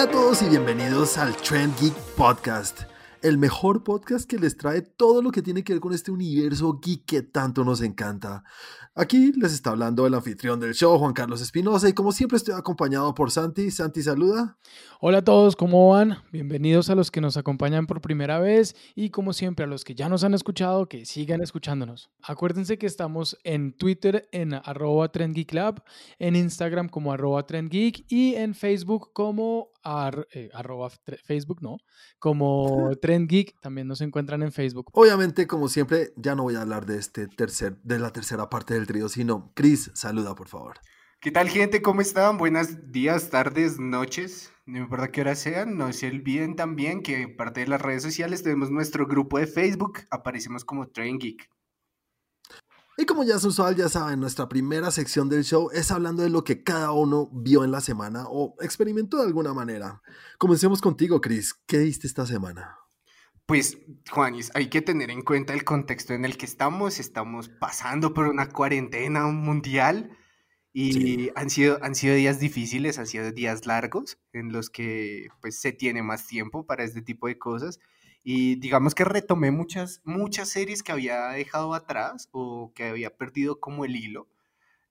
Hola a todos y bienvenidos al Trend Geek Podcast, el mejor podcast que les trae todo lo que tiene que ver con este universo geek que tanto nos encanta. Aquí les está hablando el anfitrión del show, Juan Carlos Espinosa, y como siempre estoy acompañado por Santi. Santi, saluda. Hola a todos, ¿cómo van? Bienvenidos a los que nos acompañan por primera vez y como siempre a los que ya nos han escuchado, que sigan escuchándonos. Acuérdense que estamos en Twitter en arroba trendgeeklab, en Instagram como arroba trendgeek y en Facebook como eh, arroba Facebook, no, como trendgeek, también nos encuentran en Facebook. Obviamente, como siempre, ya no voy a hablar de este tercer, de la tercera parte del trío, sino Chris, saluda por favor. ¿Qué tal gente? ¿Cómo están? Buenos días, tardes, noches. No importa qué hora sean, no se olviden también que parte de las redes sociales tenemos nuestro grupo de Facebook, aparecemos como Train Geek. Y como ya es usual, ya saben, nuestra primera sección del show es hablando de lo que cada uno vio en la semana o experimentó de alguna manera. Comencemos contigo, Chris. ¿Qué viste esta semana? Pues, Juanis, hay que tener en cuenta el contexto en el que estamos. Estamos pasando por una cuarentena mundial y han, sido, han sido días difíciles, han sido días largos en los que pues, se tiene más tiempo para este tipo de cosas. Y digamos que retomé muchas, muchas series que había dejado atrás o que había perdido como el hilo.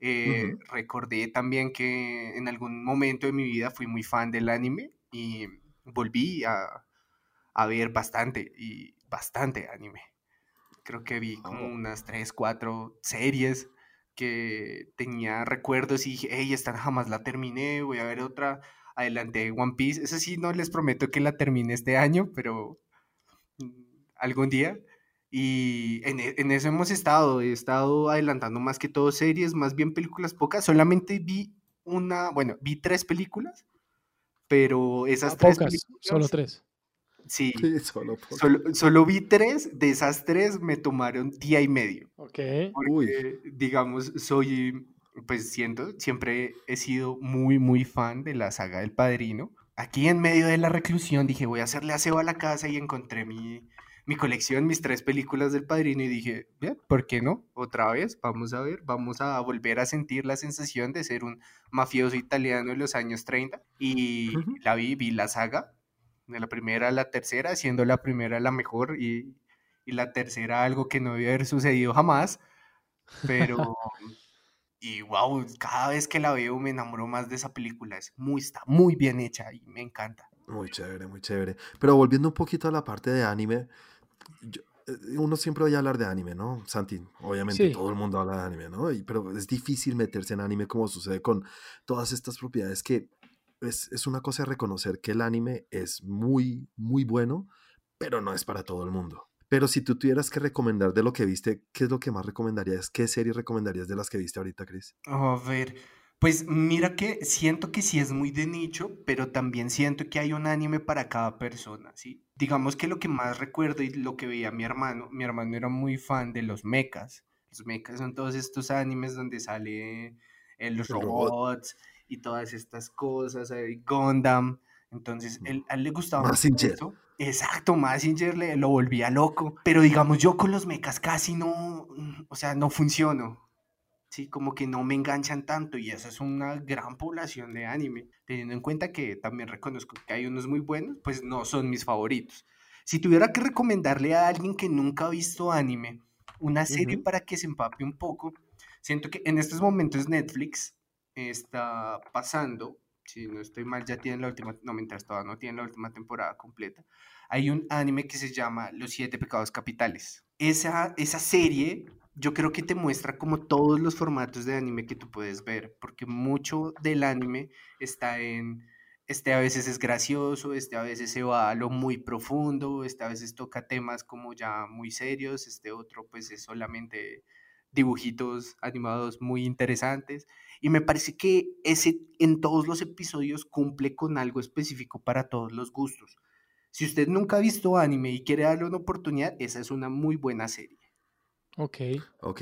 Eh, recordé también que en algún momento de mi vida fui muy fan del anime y volví a, a ver bastante y bastante anime. Creo que vi como unas 3, 4 series que tenía recuerdos y dije, hey, esta jamás la terminé, voy a ver otra. Adelante One Piece. Eso sí, no les prometo que la termine este año, pero algún día. Y en, e, en, eso hemos estado. He estado adelantando más que todo series, más bien películas pocas. Solamente vi una, bueno, vi tres películas, pero esas tres pocas, Solo tres. Sí, solo, solo, vi tres, de esas tres me tomaron día y medio. Ok. Porque, digamos, soy, pues siento, siempre he sido muy, muy fan de la saga del Padrino. Aquí en medio de la reclusión dije, voy a hacerle aseo a la casa y encontré mi, mi colección, mis tres películas del Padrino y dije, bien, ¿por qué no? Otra vez, vamos a ver, vamos a volver a sentir la sensación de ser un mafioso italiano de los años 30 y la vi, vi la saga de la primera a la tercera, siendo la primera la mejor y, la tercera algo que no debe haber sucedido jamás. Pero, y wow, cada vez que la veo me enamoro más de esa película. Es muy, está muy bien hecha y me encanta. Muy chévere, muy chévere. Pero volviendo un poquito a la parte de anime, eh, uno siempre oye hablar de anime, ¿no? Santi, obviamente todo el mundo habla de anime, ¿no? pero es difícil meterse en anime como sucede con todas estas propiedades que es, una cosa reconocer que el anime es muy, muy bueno, pero no es para todo el mundo. Pero si tú tuvieras que recomendar de lo que viste, ¿qué es lo que más recomendarías? ¿Qué serie recomendarías de las que viste ahorita, Chris? A ver, pues mira que siento que sí es muy de nicho, pero también siento que hay un anime para cada persona, ¿sí? Digamos que lo que más recuerdo y lo que veía mi hermano, mi hermano era muy fan de los mechas. Los mechas son todos estos animes donde sale eh, los robots y todas estas cosas, eh, Gundam. Entonces, él, a él le gustaba Massinger. Exacto, Massinger le, lo volvía loco. Pero digamos, yo con los mechas casi no, o sea, no funciono. Sí, como que no me enganchan tanto y esa es una gran población de anime. Teniendo en cuenta que también reconozco que hay unos muy buenos, pues no son mis favoritos. Si tuviera que recomendarle a alguien que nunca ha visto anime una serie para que se empape un poco, siento que en estos momentos Netflix está pasando, si no estoy mal, ya tienen la última, no, mientras todavía no tienen la última temporada completa, hay un anime que se llama Los Siete Pecados Capitales. Esa, esa serie yo creo que te muestra como todos los formatos de anime que tú puedes ver, porque mucho del anime está en, este a veces es gracioso, este a veces se va a lo muy profundo, este a veces toca temas como ya muy serios, este otro pues es solamente dibujitos animados muy interesantes. Y me parece que ese en todos los episodios cumple con algo específico para todos los gustos. Si usted nunca ha visto anime y quiere darle una oportunidad, esa es una muy buena serie. Ok. Ok.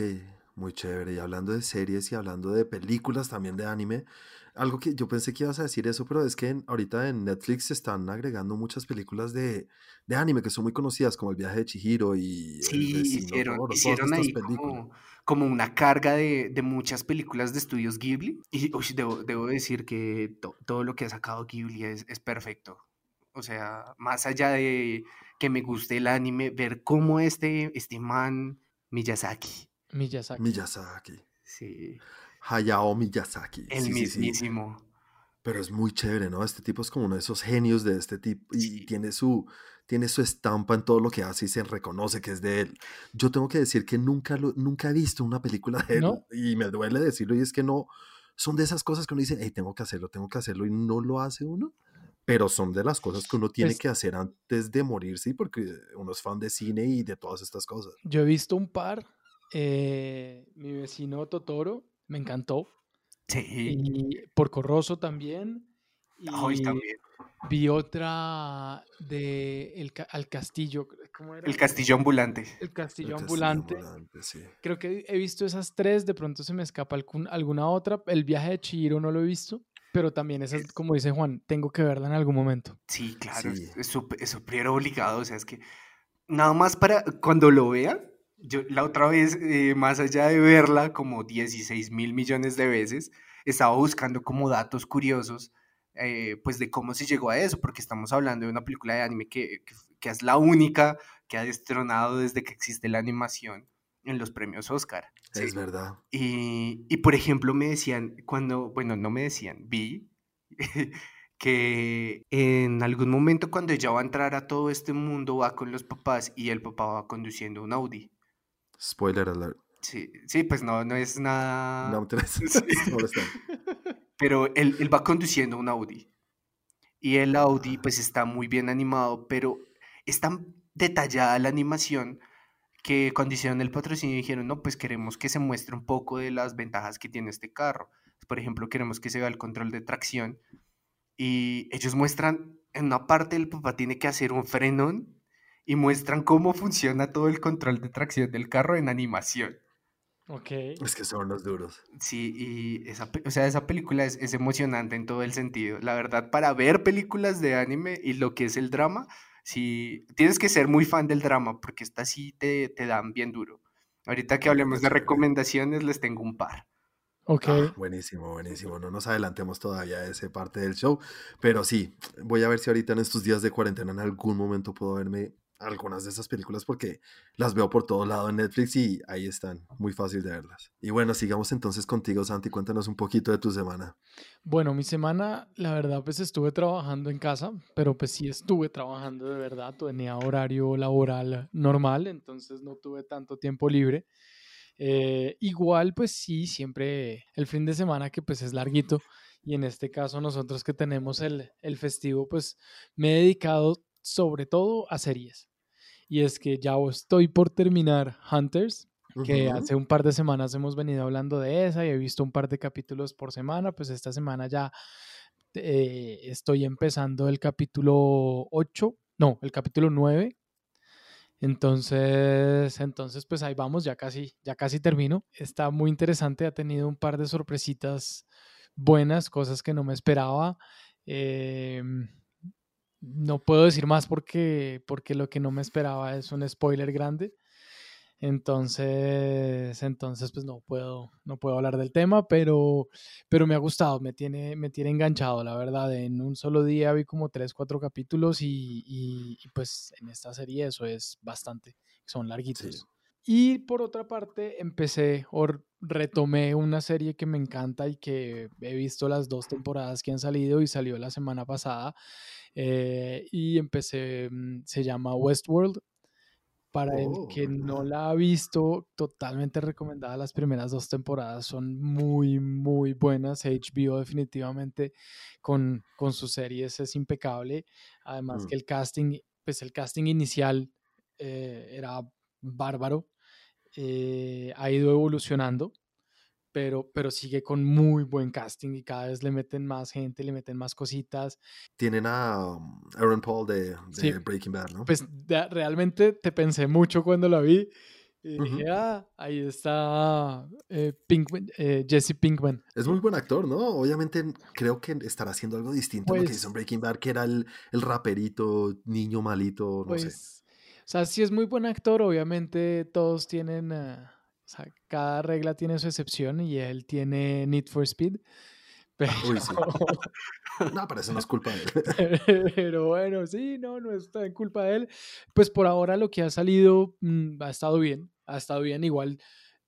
Muy chévere. Y hablando de series y hablando de películas también de anime, algo que yo pensé que ibas a decir eso, pero es que ahorita en Netflix se están agregando muchas películas de, de, anime que son muy conocidas, como El viaje de Chihiro y... Sí, hicieron, hicieron ahí como, como, una carga de, de, muchas películas de estudios Ghibli. Y debo, debo, decir que todo lo que ha sacado Ghibli es, es perfecto. O sea, más allá de que me guste el anime, ver cómo este, este man Miyazaki. Miyazaki. Miyazaki. Sí. Hayao Miyazaki. El mismísimo. Pero es muy chévere, ¿no? Este tipo es como uno de esos genios de este tipo y tiene su, tiene su estampa en todo lo que hace y se reconoce que es de él. Yo tengo que decir que nunca, lo, nunca he visto una película de él y me duele decirlo y es que no, son de esas cosas que uno dice, hey, tengo que hacerlo, tengo que hacerlo y no lo hace uno pero son de las cosas que uno tiene pues que hacer antes de morirse, porque uno es fan de cine y de todas estas cosas. Yo he visto un par, eh, mi vecino Totoro, me encantó. Sí. Y Porco Rosso también. Y también. Vi otra de el, Al Castillo. ¿cómo era? El Castillo Ambulante. El Castillo, Ambulante. Creo que he visto esas tres, de pronto se me escapa alguna otra. El viaje de Chihiro no lo he visto. Pero también esa es, como dice Juan, tengo que verla en algún momento. Sí, claro, es súper obligado, o sea, es que nada más para cuando lo vea, yo la otra vez, eh, más allá de verla como 16 mil millones de veces, estaba buscando como datos curiosos, eh, pues de cómo se llegó a eso, porque estamos hablando de una película de anime que, que es la única que ha destronado desde que existe la animación en los premios Oscar. Es verdad. Y, y, por ejemplo me decían, cuando, bueno, no me decían, vi que en algún momento cuando ella va a entrar a todo este mundo va con los papás y el papá va conduciendo un Audi. Spoiler alert. Sí, sí pues no, no es nada... No, sí. Pero él, él va conduciendo un Audi. Y el Audi ah. pues está muy bien animado, pero es tan detallada la animación que cuando hicieron el patrocinio dijeron, no, pues queremos que se muestre un poco de las ventajas que tiene este carro. Por ejemplo, queremos que se vea el control de tracción. Y ellos muestran, en una parte el papá tiene que hacer un frenón y muestran cómo funciona todo el control de tracción del carro en animación. Ok. Es que son los duros. Sí, y esa, o sea, esa película es, es emocionante en todo el sentido. La verdad, para ver películas de anime y lo que es el drama, si tienes que ser muy fan del drama porque esta sí te, te dan bien duro. Ahorita que hablemos de recomendaciones, les tengo un par. Ok. Ah, buenísimo, buenísimo. No nos adelantemos todavía a esa parte del show, pero sí, voy a ver si ahorita en estos días de cuarentena en algún momento puedo verme algunas de esas películas porque las veo por todo lado en Netflix y ahí están, muy fácil de verlas. Y bueno, sigamos entonces contigo, Santi, cuéntanos un poquito de tu semana. Bueno, mi semana, la verdad, pues estuve trabajando en casa, pero pues sí estuve trabajando de verdad, tenía horario laboral normal, entonces no tuve tanto tiempo libre. Eh, igual, pues sí, siempre el fin de semana que pues es larguito y en este caso nosotros que tenemos el, el festivo, pues me he dedicado sobre todo a series. Y es que ya estoy por terminar Hunters, que hace un par de semanas hemos venido hablando de esa y he visto un par de capítulos por semana, pues esta semana ya eh, estoy empezando el capítulo 8, no, el capítulo 9. Entonces, entonces pues ahí vamos, ya casi, ya casi termino. Está muy interesante, ha tenido un par de sorpresitas buenas, cosas que no me esperaba. Eh, no puedo decir más porque, porque lo que no me esperaba es un spoiler grande. Entonces, entonces pues no puedo, no puedo hablar del tema, pero, pero me ha gustado, me tiene, me tiene enganchado, la verdad. En un solo día vi como tres, cuatro capítulos y, y, pues en esta serie eso es bastante, son larguitos. Y por otra parte, empecé o retomé una serie que me encanta y que he visto las dos temporadas que han salido y salió la semana pasada. Eh, y empecé, mm, se llama Westworld. Para el que oh. no la ha visto, totalmente recomendada. Las primeras dos temporadas son muy, muy buenas. HBO definitivamente con, con sus series es impecable. Además mm. que el casting, pues el casting inicial eh, era bárbaro. Eh, ha ido evolucionando pero, pero sigue con muy buen casting y cada vez le meten más gente, le meten más cositas. Tienen a um, Aaron Paul de, Breaking Bad, ¿no? Pues realmente te pensé mucho cuando la vi. Y dije, ah, ahí está eh, eh, Jesse Pinkman. Es muy buen actor, ¿no? Obviamente creo que estará haciendo algo distinto a lo que hizo en pues Breaking Bad, que era el, el raperito, niño malito, no sé. Pues, o sea, si es muy buen actor, obviamente todos tienen, ah, o sea, cada regla tiene su excepción y él tiene Need for Speed. Uy, sí. No, pero eso no es culpa de él. Pero bueno, sí, no, no es culpa de él. Pues por ahora lo que ha salido mm, ha estado bien, ha estado bien. Igual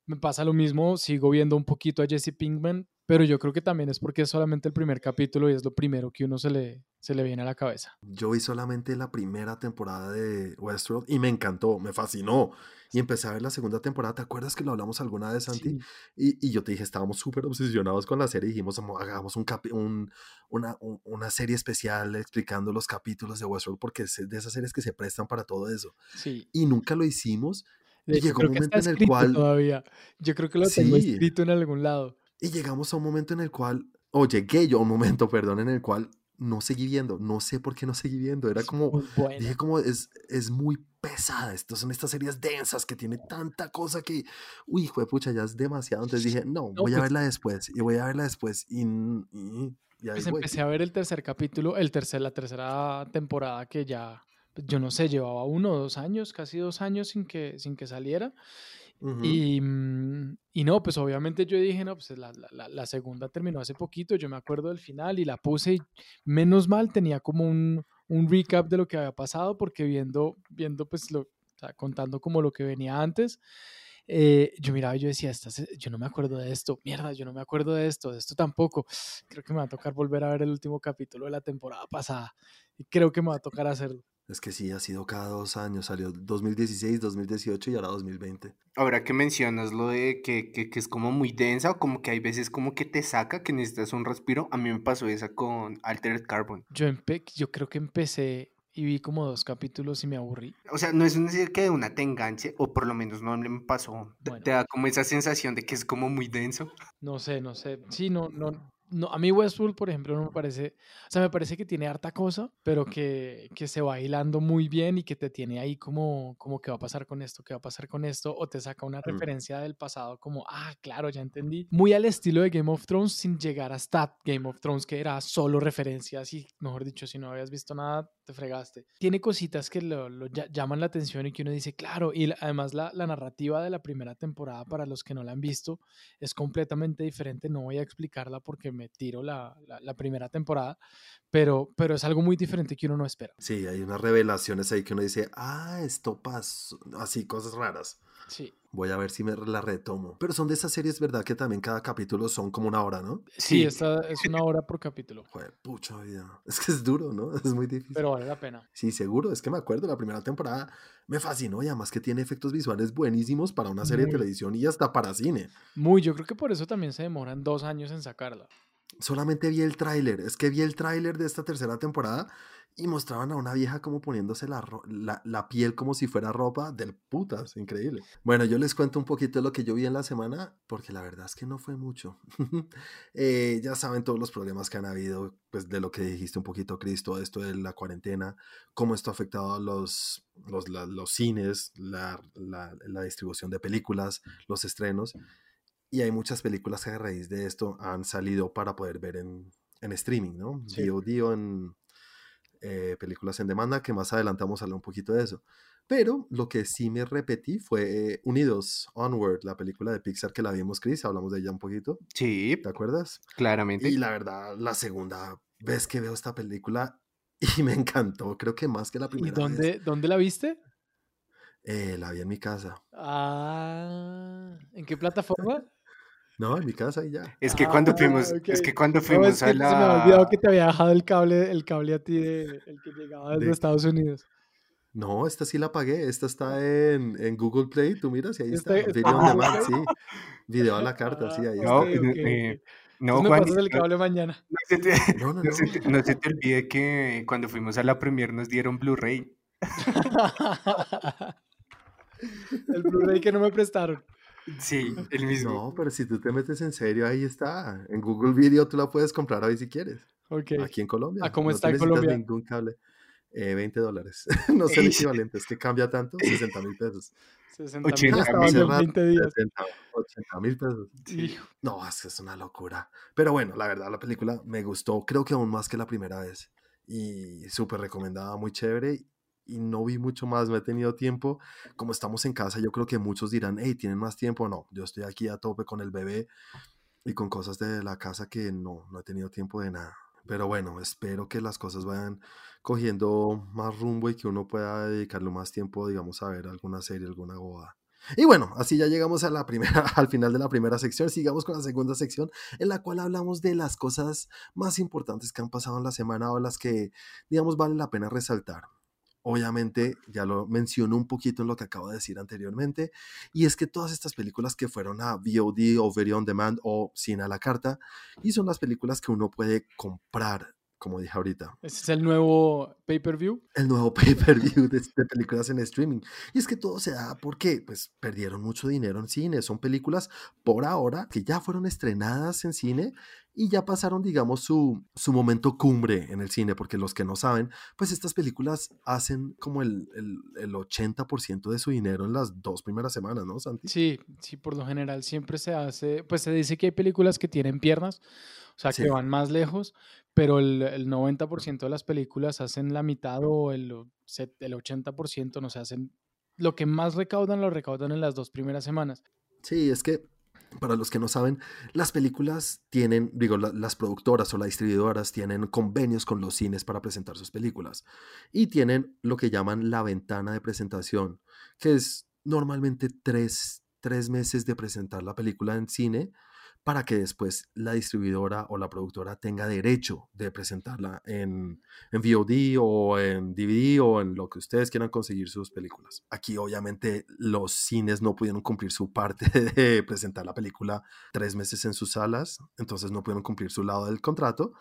me pasa lo mismo, sigo viendo un poquito a Jesse Pinkman, pero yo creo que también es porque es solamente el primer capítulo y es lo primero que uno se le, se le viene a la cabeza. Yo vi solamente la primera temporada de Westworld y me encantó, me fascinó. Y empecé a ver la segunda temporada. ¿Te acuerdas que lo hablamos alguna vez, Santi? Y, y, yo te dije, estábamos súper obsesionados con la serie y dijimos, hagamos un, un una, una, serie especial explicando los capítulos de Westworld porque es de esas series que se prestan para todo eso. Sí. Y nunca lo hicimos. y llegó un momento en el cual... Todavía. Yo creo que lo tengo escrito en algún lado. Y llegamos a un momento en el cual, o llegué yo a un momento, perdón, en el cual no seguí viendo, no sé por qué no seguí viendo, era como, dije como, es, es muy pesada, Estas son estas series densas que tiene tanta cosa que, uy, hijo de pucha, ya es demasiado, entonces dije, no, voy a pues verla después, y voy a verla después, y, y, pues empecé a ver el tercer capítulo, el tercer, la tercera temporada que ya, pues, yo no sé, llevaba uno o dos años, casi dos años sin que, sin que saliera, y, mm, y, no, pues obviamente yo dije, no, pues la, la, la, segunda terminó hace poquito, yo me acuerdo del final y la puse y menos mal tenía como un, un recap de lo que había pasado porque viendo, viendo pues lo, o sea, contando como lo que venía antes, eh, yo miraba y yo decía, yo no me acuerdo de esto, mierda, yo no me acuerdo de esto, de esto tampoco, creo que me va a tocar volver a ver el último capítulo de la temporada pasada y creo que me va a tocar hacerlo. Es que sí, ha sido cada dos años. Salió 2016, 2018 y ahora 2020. Ahora que mencionas lo de que, que, es como muy densa o como que hay veces como que te saca, que necesitas un respiro, a mí me pasó esa con Altered Carbon. Yo, yo creo que empecé y vi como dos capítulos y me aburrí. O sea, no es decir que de una te enganche, o por lo menos no me pasó. Te da como esa sensación de que es como muy denso. No sé, no sé. Sí, no, no, no, a mí Westworld, por ejemplo, no me parece, o sea, me parece que tiene harta cosa, pero que, que, se va hilando muy bien y que te tiene ahí como, como qué va a pasar con esto, qué va a pasar con esto, o te saca una referencia del pasado como, ah, claro, ya entendí. Muy al estilo de Game of Thrones sin llegar hasta Game of Thrones, que era solo referencias y, mejor dicho, si no habías visto nada, te fregaste. Tiene cositas que lo, lo llaman la atención y que uno dice, claro, y además la, la narrativa de la primera temporada, para los que no la han visto, es completamente diferente, no voy a explicarla porque me tiro la, la, primera temporada, pero, pero es algo muy diferente que uno no espera. Sí, hay unas revelaciones ahí que uno dice, ah, esto pasó, así, cosas raras. Sí. Voy a ver si me la retomo. Pero son de esas series, ¿verdad? Que también cada capítulo son como una hora, ¿no? Sí, esta es una hora por capítulo. Joder, pucha vida. Es que es duro, ¿no? Es muy difícil. Pero vale la pena. Sí, seguro. Es que me acuerdo, la primera temporada me fascinó y además que tiene efectos visuales buenísimos para una serie de televisión y hasta para cine. Muy, yo creo que por eso también se demoran dos años en sacarla solamente vi el tráiler. Es que vi el tráiler de esta tercera temporada y mostraban a una vieja como poniéndose la, piel como si fuera ropa del putas. Increíble. Bueno, yo les cuento un poquito de lo que yo vi en la semana, porque la verdad es que no fue mucho. Eh, ya saben todos los problemas que han habido, pues de lo que dijiste un poquito, Cristo, esto de la cuarentena, cómo esto ha afectado a los, los, los cines, la distribución de películas, los estrenos. Y hay muchas películas que a raíz de esto han salido para poder ver en, en streaming, ¿no? Sí. DOD en eh, películas en demanda, que más adelante vamos a hablar un poquito de eso. Pero lo que sí me repetí fue Unidos, Onward, la película de Pixar que la vimos, Chris, hablamos de ella un poquito. Sí. ¿Te acuerdas? Claramente. Y la verdad, la segunda vez que veo esta película y me encantó, creo que más que la primera ¿Y dónde, ¿dónde la viste? Eh, la vi en mi casa. Ah, ¿en qué plataforma? No, en mi casa y ya. Es que cuando fuimos, ah, es que cuando fuimos a la... Se me ha olvidado que te había dejado el cable, el cable a ti de, el que llegaba desde Estados Unidos. No, esta sí la pagué. Esta está en, en Google Play. Tú miras y ahí está. Video on demand, sí. Video a la carta, sí, ahí no, está. Eh, no, Juan, el cable mañana. No se, te, no, no, no. Se te, no se te olvide que cuando fuimos a la premier nos dieron Blu-ray. el Blu-ray que no me prestaron. Sí, el mismo. No, pero si tú te metes en serio, ahí está. En Google Video tú la puedes comprar ahí si quieres. Okay. Aquí en Colombia. ¿A cómo está en Colombia? ningún cable. 20 dólares. no sé el equivalente, es que cambia tanto, 60 mil pesos. 60 mil en 20 días. 80 mil pesos. No, es una locura. Pero bueno, la verdad, la película me gustó, creo que aún más que la primera vez. Y súper recomendada, muy chévere. Y no vi mucho más, no he tenido tiempo. Como estamos en casa, yo creo que muchos dirán, hey, ¿tienen más tiempo? No, yo estoy aquí a tope con el bebé y con cosas de la casa que no, no he tenido tiempo de nada. Pero bueno, espero que las cosas vayan cogiendo más rumbo y que uno pueda dedicarle más tiempo, digamos, a ver alguna serie, alguna boda. Y bueno, así ya llegamos a la primera, al final de la primera sección. Sigamos con la segunda sección, en la cual hablamos de las cosas más importantes que han pasado en la semana o las que, digamos, vale la pena resaltar. Obviamente, ya lo menciono un poquito en lo que acabo de decir anteriormente, y es que todas estas películas que fueron a VOD o Video On Demand o Cine a la Carta, y son las películas que uno puede comprar como dije ahorita. ¿Ese es el nuevo pay-per-view? El nuevo pay-per-view de, películas en streaming. Y es que todo se da porque pues perdieron mucho dinero en cine. Son películas por ahora que ya fueron estrenadas en cine y ya pasaron, digamos, su, su momento cumbre en el cine, porque los que no saben, pues estas películas hacen como el, el, el 80% de su dinero en las dos primeras semanas, ¿no, Santi? Sí, sí, por lo general siempre se hace, pues se dice que hay películas que tienen piernas, o sea, que van más lejos, pero el, el 90% de las películas hacen la mitad o el, el 80%, no se hacen lo que más recaudan, lo recaudan en las dos primeras semanas. Sí, es que para los que no saben, las películas tienen, digo, las productoras o las distribuidoras tienen convenios con los cines para presentar sus películas y tienen lo que llaman la ventana de presentación, que es normalmente tres, tres meses de presentar la película en cine para que después la distribuidora o la productora tenga derecho de presentarla en, en, VOD o en DVD o en lo que ustedes quieran conseguir sus películas. Aquí obviamente los cines no pudieron cumplir su parte de presentar la película tres meses en sus salas, entonces no pudieron cumplir su lado del contrato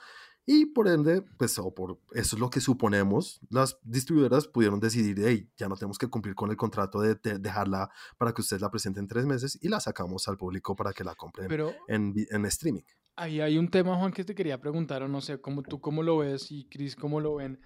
y por ende, pues o por eso es lo que suponemos, las distribuidoras pudieron decidir, hey, ya no tenemos que cumplir con el contrato de, dejarla para que ustedes la presenten en tres meses y la sacamos al público para que la compren en, en, streaming. Ahí hay un tema, Juan, que te quería preguntar, o no sé, cómo tú cómo lo ves y Chris cómo lo ven,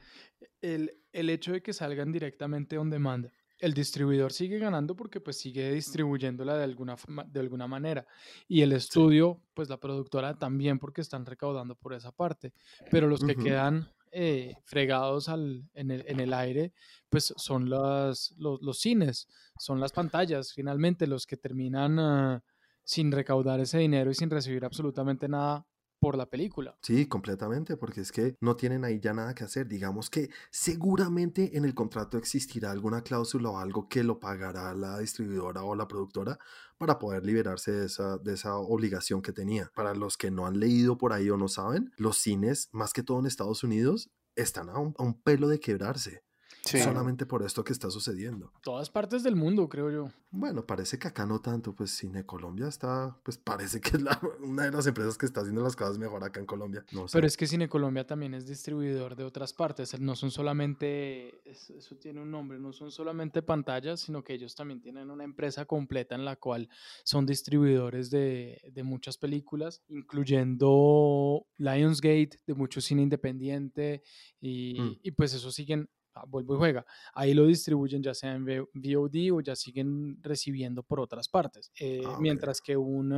el, el hecho de que salgan directamente on demand el distribuidor sigue ganando porque pues sigue distribuyéndola de alguna, de alguna manera. Y el estudio, pues la productora también porque están recaudando por esa parte. Pero los que quedan eh, fregados al, en, el, en, el, aire, pues son las, los, los, cines, son las pantallas, finalmente los que terminan ah, sin recaudar ese dinero y sin recibir absolutamente nada por la película. Sí, completamente, porque es que no tienen ahí ya nada que hacer. Digamos que seguramente en el contrato existirá alguna cláusula o algo que lo pagará la distribuidora o la productora para poder liberarse de esa, de esa obligación que tenía. Para los que no han leído por ahí o no saben, los cines, más que todo en Estados Unidos, están a un pelo de quebrarse. Solamente por esto que está sucediendo. Todas partes del mundo, creo yo. Bueno, parece que acá no tanto, pues Cine Colombia está, pues parece que es una de las empresas que está haciendo las cosas mejor acá en Colombia. Pero es que Cine Colombia también es distribuidor de otras partes, no son solamente, eso tiene un nombre, no son solamente pantallas, sino que ellos también tienen una empresa completa en la cual son distribuidores de, de muchas películas, incluyendo Lionsgate, de mucho cine independiente, y, mm. y pues eso siguen vuelvo y juega. Ahí lo distribuyen ya sea en VOD o ya siguen recibiendo por otras partes. Eh, ah, mientras que un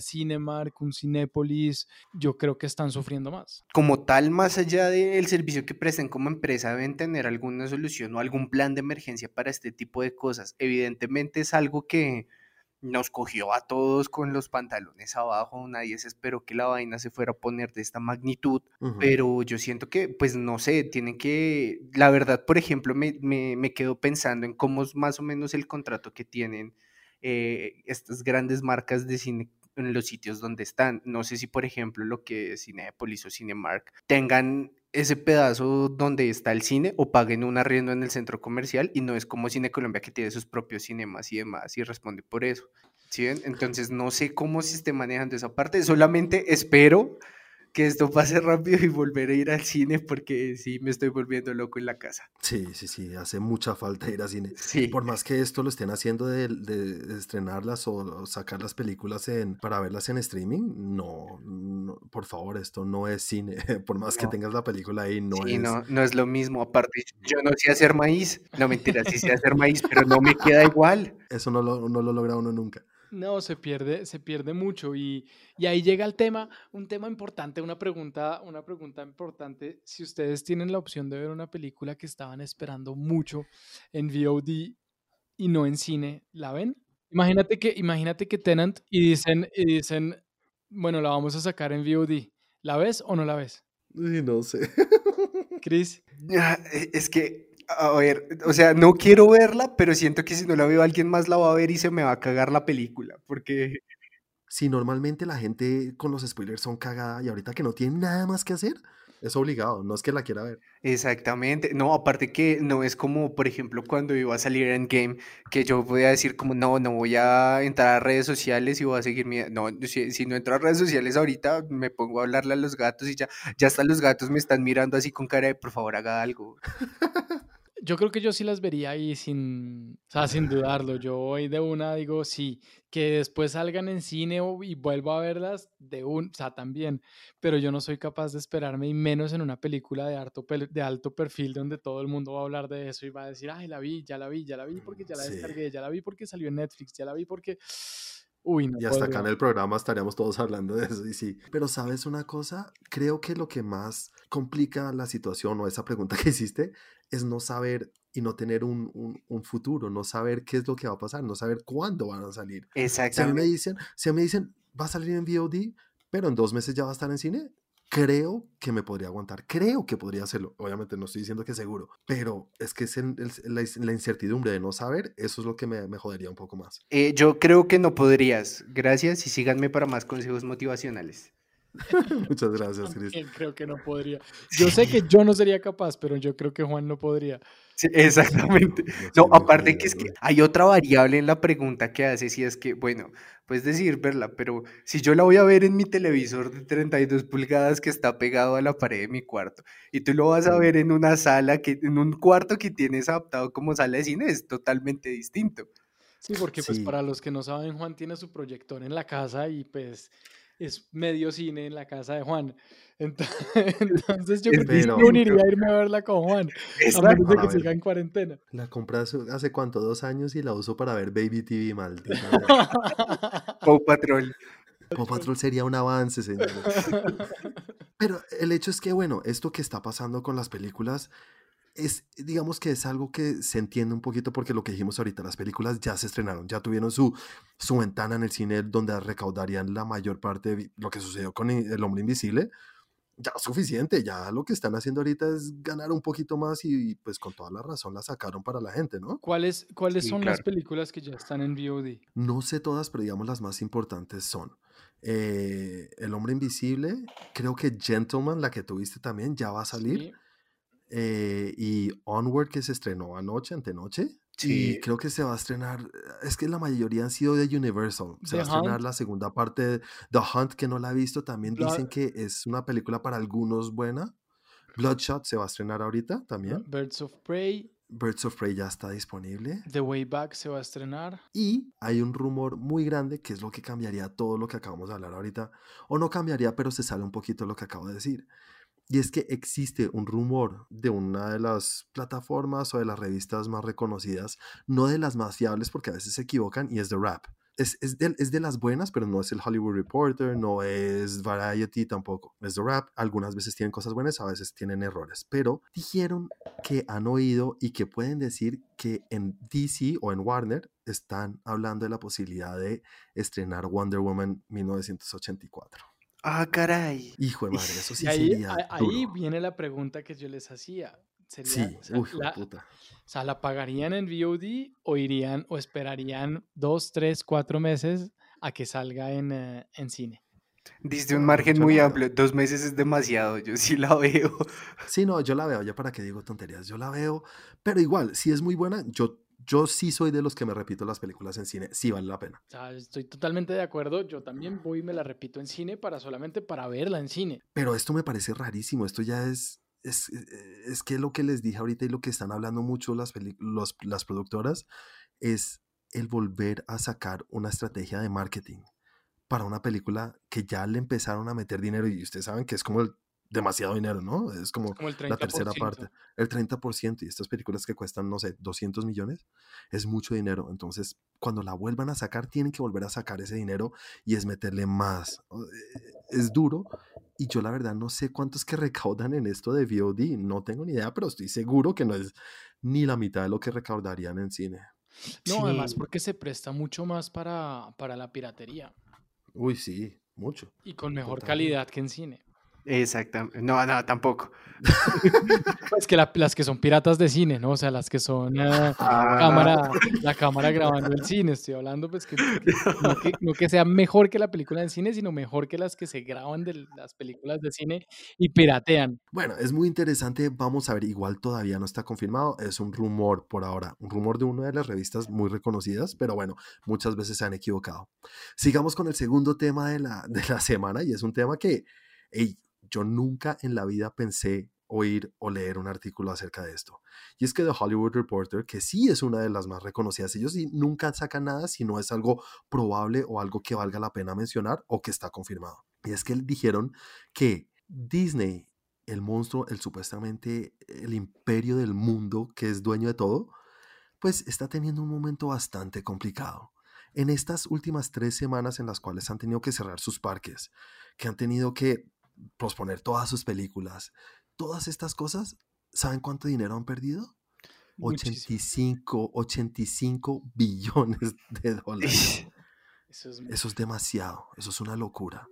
Cinemark, un Cinépolis, yo creo que están sufriendo más. Como tal, más allá del servicio que presten como empresa, deben tener alguna solución o algún plan de emergencia para este tipo de cosas. Evidentemente es algo que nos cogió a todos con los pantalones abajo, nadie se esperó que la vaina se fuera a poner de esta magnitud, pero yo siento que, pues no sé, tienen que, la verdad, por ejemplo, me, me, quedo pensando en cómo es más o menos el contrato que tienen eh, estas grandes marcas de cine en los sitios donde están. No sé si, por ejemplo, lo que es Cinepolis o Cinemark tengan ese pedazo donde está el cine o paguen un arriendo en el centro comercial y no es como Cine Colombia que tiene sus propios cinemas y demás y responde por eso. ¿sí Entonces no sé cómo se esté manejando esa parte, solamente espero que esto pase rápido y volver a ir al cine porque sí me estoy volviendo loco en la casa. Sí, sí, sí, hace mucha falta ir al cine. Sí. Por más que esto lo estén haciendo de, de, estrenarlas o, sacar las películas en, para verlas en streaming, no, por favor, esto no es cine. Por más que tengas la película ahí, no sí, es. No, no es lo mismo. Aparte, yo no sé hacer maíz. No, mentira, sí sé hacer maíz, pero no me queda igual. Eso no lo, no lo logra uno nunca. No, se pierde, se pierde mucho y, ahí llega el tema, un tema importante, una pregunta, una pregunta importante. Si ustedes tienen la opción de ver una película que estaban esperando mucho en VOD y no en cine, ¿la ven? Imagínate que, imagínate que Tenant y dicen, y dicen, bueno, la vamos a sacar en VOD. ¿La ves o no la ves? Sí, no sé. Chris. E, es que a ver, o sea, no quiero verla, pero siento que si no la veo alguien más la va a ver y se me va a cagar la película, porque... Si normalmente la gente con los spoilers son cagada y ahorita que no tienen nada más que hacer, es obligado, no es que la quiera ver. Exactamente, no, aparte que no es como, por ejemplo, cuando iba a salir en Game, que yo podía decir como, no, no voy a entrar a redes sociales y voy a seguir mi... No, si, si, no entro a redes sociales ahorita, me pongo a hablarle a los gatos y ya, ya hasta los gatos me están mirando así con cara de, por favor, haga algo. Yo creo que yo sí las vería ahí sin, o sea, sin dudarlo. Yo hoy de una digo sí, que después salgan en cine y vuelvo a verlas de un, o sea, también, pero yo no soy capaz de esperarme y menos en una película de alto, de alto perfil donde todo el mundo va a hablar de eso y va a decir, ay, la vi, ya la vi, ya la vi porque ya la descargué, ya la vi porque salió en Netflix, ya la vi porque Uy, y hasta acá en el programa estaríamos todos hablando de eso, y sí. Pero sabes una cosa, creo que lo que más complica la situación o esa pregunta que hiciste es no saber y no tener un, un, futuro, no saber qué es lo que va a pasar, no saber cuándo van a salir. Exactamente. Si a mí me dicen, si me dicen, va a salir en VOD, pero en dos meses ya va a estar en cine, creo que me podría aguantar, creo que podría hacerlo. Obviamente no estoy diciendo que seguro, pero es que es la, incertidumbre de no saber, eso es lo que me, me jodería un poco más. Eh, yo creo que no podrías. Gracias y síganme para más consejos motivacionales. Muchas gracias, Cris. Creo que no podría. Yo sé que yo no sería capaz, pero yo creo que Juan no podría. Sí, exactamente. No, aparte que es que hay otra variable en la pregunta que hace, si es que, bueno, puedes decir verla, pero si yo la voy a ver en mi televisor de 32 pulgadas que está pegado a la pared de mi cuarto, y tú lo vas a ver en una sala, que, en un cuarto que tienes adaptado como sala de cine, es totalmente distinto. Sí, porque pues para los que no saben, Juan tiene su proyector en la casa y pues es medio cine en la casa de Juan. Entonces, yo creo que sí uniría a irme a verla con Juan, a menos de que siga en cuarentena. La compré hace, cuánto, dos años y la uso para ver Baby TV maldita. Paw Patrol. Paw Patrol sería un avance, señor. Pero el hecho es que, bueno, esto que está pasando con las películas es, digamos que es algo que se entiende un poquito porque lo que dijimos ahorita, las películas ya se estrenaron, ya tuvieron su, su ventana en el cine donde recaudarían la mayor parte de lo que sucedió con El Hombre Invisible. Ya suficiente, ya lo que están haciendo ahorita es ganar un poquito más y pues con toda la razón la sacaron para la gente, ¿no? ¿Cuáles, cuáles son las películas que ya están en VOD? No sé todas, pero digamos las más importantes son eh, El Hombre Invisible, creo que Gentleman, la que tuviste también, ya va a salir. Eh, y Onward que se estrenó anoche, antenoche. Sí. Y creo que se va a estrenar, es que la mayoría han sido de Universal. Se va a estrenar la segunda parte de The Hunt, que no la he visto. También dicen que es una película para algunos buena. Bloodshot se va a estrenar ahorita también. Birds of Prey. Birds of Prey ya está disponible. The Way Back se va a estrenar. Y hay un rumor muy grande que es lo que cambiaría todo lo que acabamos de hablar ahorita. O no cambiaría, pero se sale un poquito lo que acabo de decir. Y es que existe un rumor de una de las plataformas o de las revistas más reconocidas, no de las más fiables porque a veces se equivocan, y es The Rap. Es, es, de, es, de, las buenas, pero no es el Hollywood Reporter, no es Variety tampoco. Es The Rap. Algunas veces tienen cosas buenas, a veces tienen errores. Pero dijeron que han oído y que pueden decir que en DC o en Warner están hablando de la posibilidad de estrenar Wonder Woman 1984. Ah, caray. Hijo de madre, eso sí ahí, sería ahí viene la pregunta que yo les hacía. sí, o sea, puta. O sea, ¿la pagarían en VOD o irían o esperarían dos, tres, cuatro meses a que salga en, eh, en cine? Diste un margen muy amplio, dos meses es demasiado, yo sí la veo. Sí, no, yo la veo, ya para qué digo tonterías, yo la veo, pero igual, si es muy buena, yo yo sí soy de los que me repito las películas en cine, sí vale la pena. estoy totalmente de acuerdo, yo también voy y me la repito en cine para solamente para verla en cine. Pero esto me parece rarísimo, esto ya es, es, es que lo que les dije ahorita y lo que están hablando mucho las, los, las productoras es el volver a sacar una estrategia de marketing para una película que ya le empezaron a meter dinero y ustedes saben que es como el demasiado dinero, ¿no? Es como, la tercera parte, el 30%, y estas películas que cuestan, no sé, 200 millones, es mucho dinero. Entonces, cuando la vuelvan a sacar, tienen que volver a sacar ese dinero y es meterle más. Eh, es duro. Y yo la verdad no sé cuántos que recaudan en esto de VOD, no tengo ni idea, pero estoy seguro que no es ni la mitad de lo que recaudarían en cine. No, además porque se presta mucho más para, para la piratería. Uy, sí, mucho. Y con mejor calidad que en cine. Exactamente. No, no, tampoco. es que las que son piratas de cine, ¿no? O sea, las que son eh, ah. cámara, la cámara grabando el cine. Estoy hablando, pues, que, no que, sea mejor que la película de cine, sino mejor que las que se graban de las películas de cine y piratean. Bueno, es muy interesante. Vamos a ver, igual todavía no está confirmado. Es un rumor por ahora. Un rumor de una de las revistas muy reconocidas, pero bueno, muchas veces se han equivocado. Sigamos con el segundo tema de la, de la semana y es un tema que yo nunca en la vida pensé oír o leer un artículo acerca de esto. Y es que The Hollywood Reporter, que sí es una de las más reconocidas, ellos nunca sacan nada si no es algo probable o algo que valga la pena mencionar o que está confirmado. Y es que dijeron que Disney, el monstruo, el supuestamente el imperio del mundo que es dueño de todo, pues está teniendo un momento bastante complicado. En estas últimas tres semanas en las cuales han tenido que cerrar sus parques, que han tenido que posponer todas sus películas, todas estas cosas, ¿saben cuánto dinero han perdido? 85, 85 billones de dólares. Eso es... eso es demasiado, eso es una locura.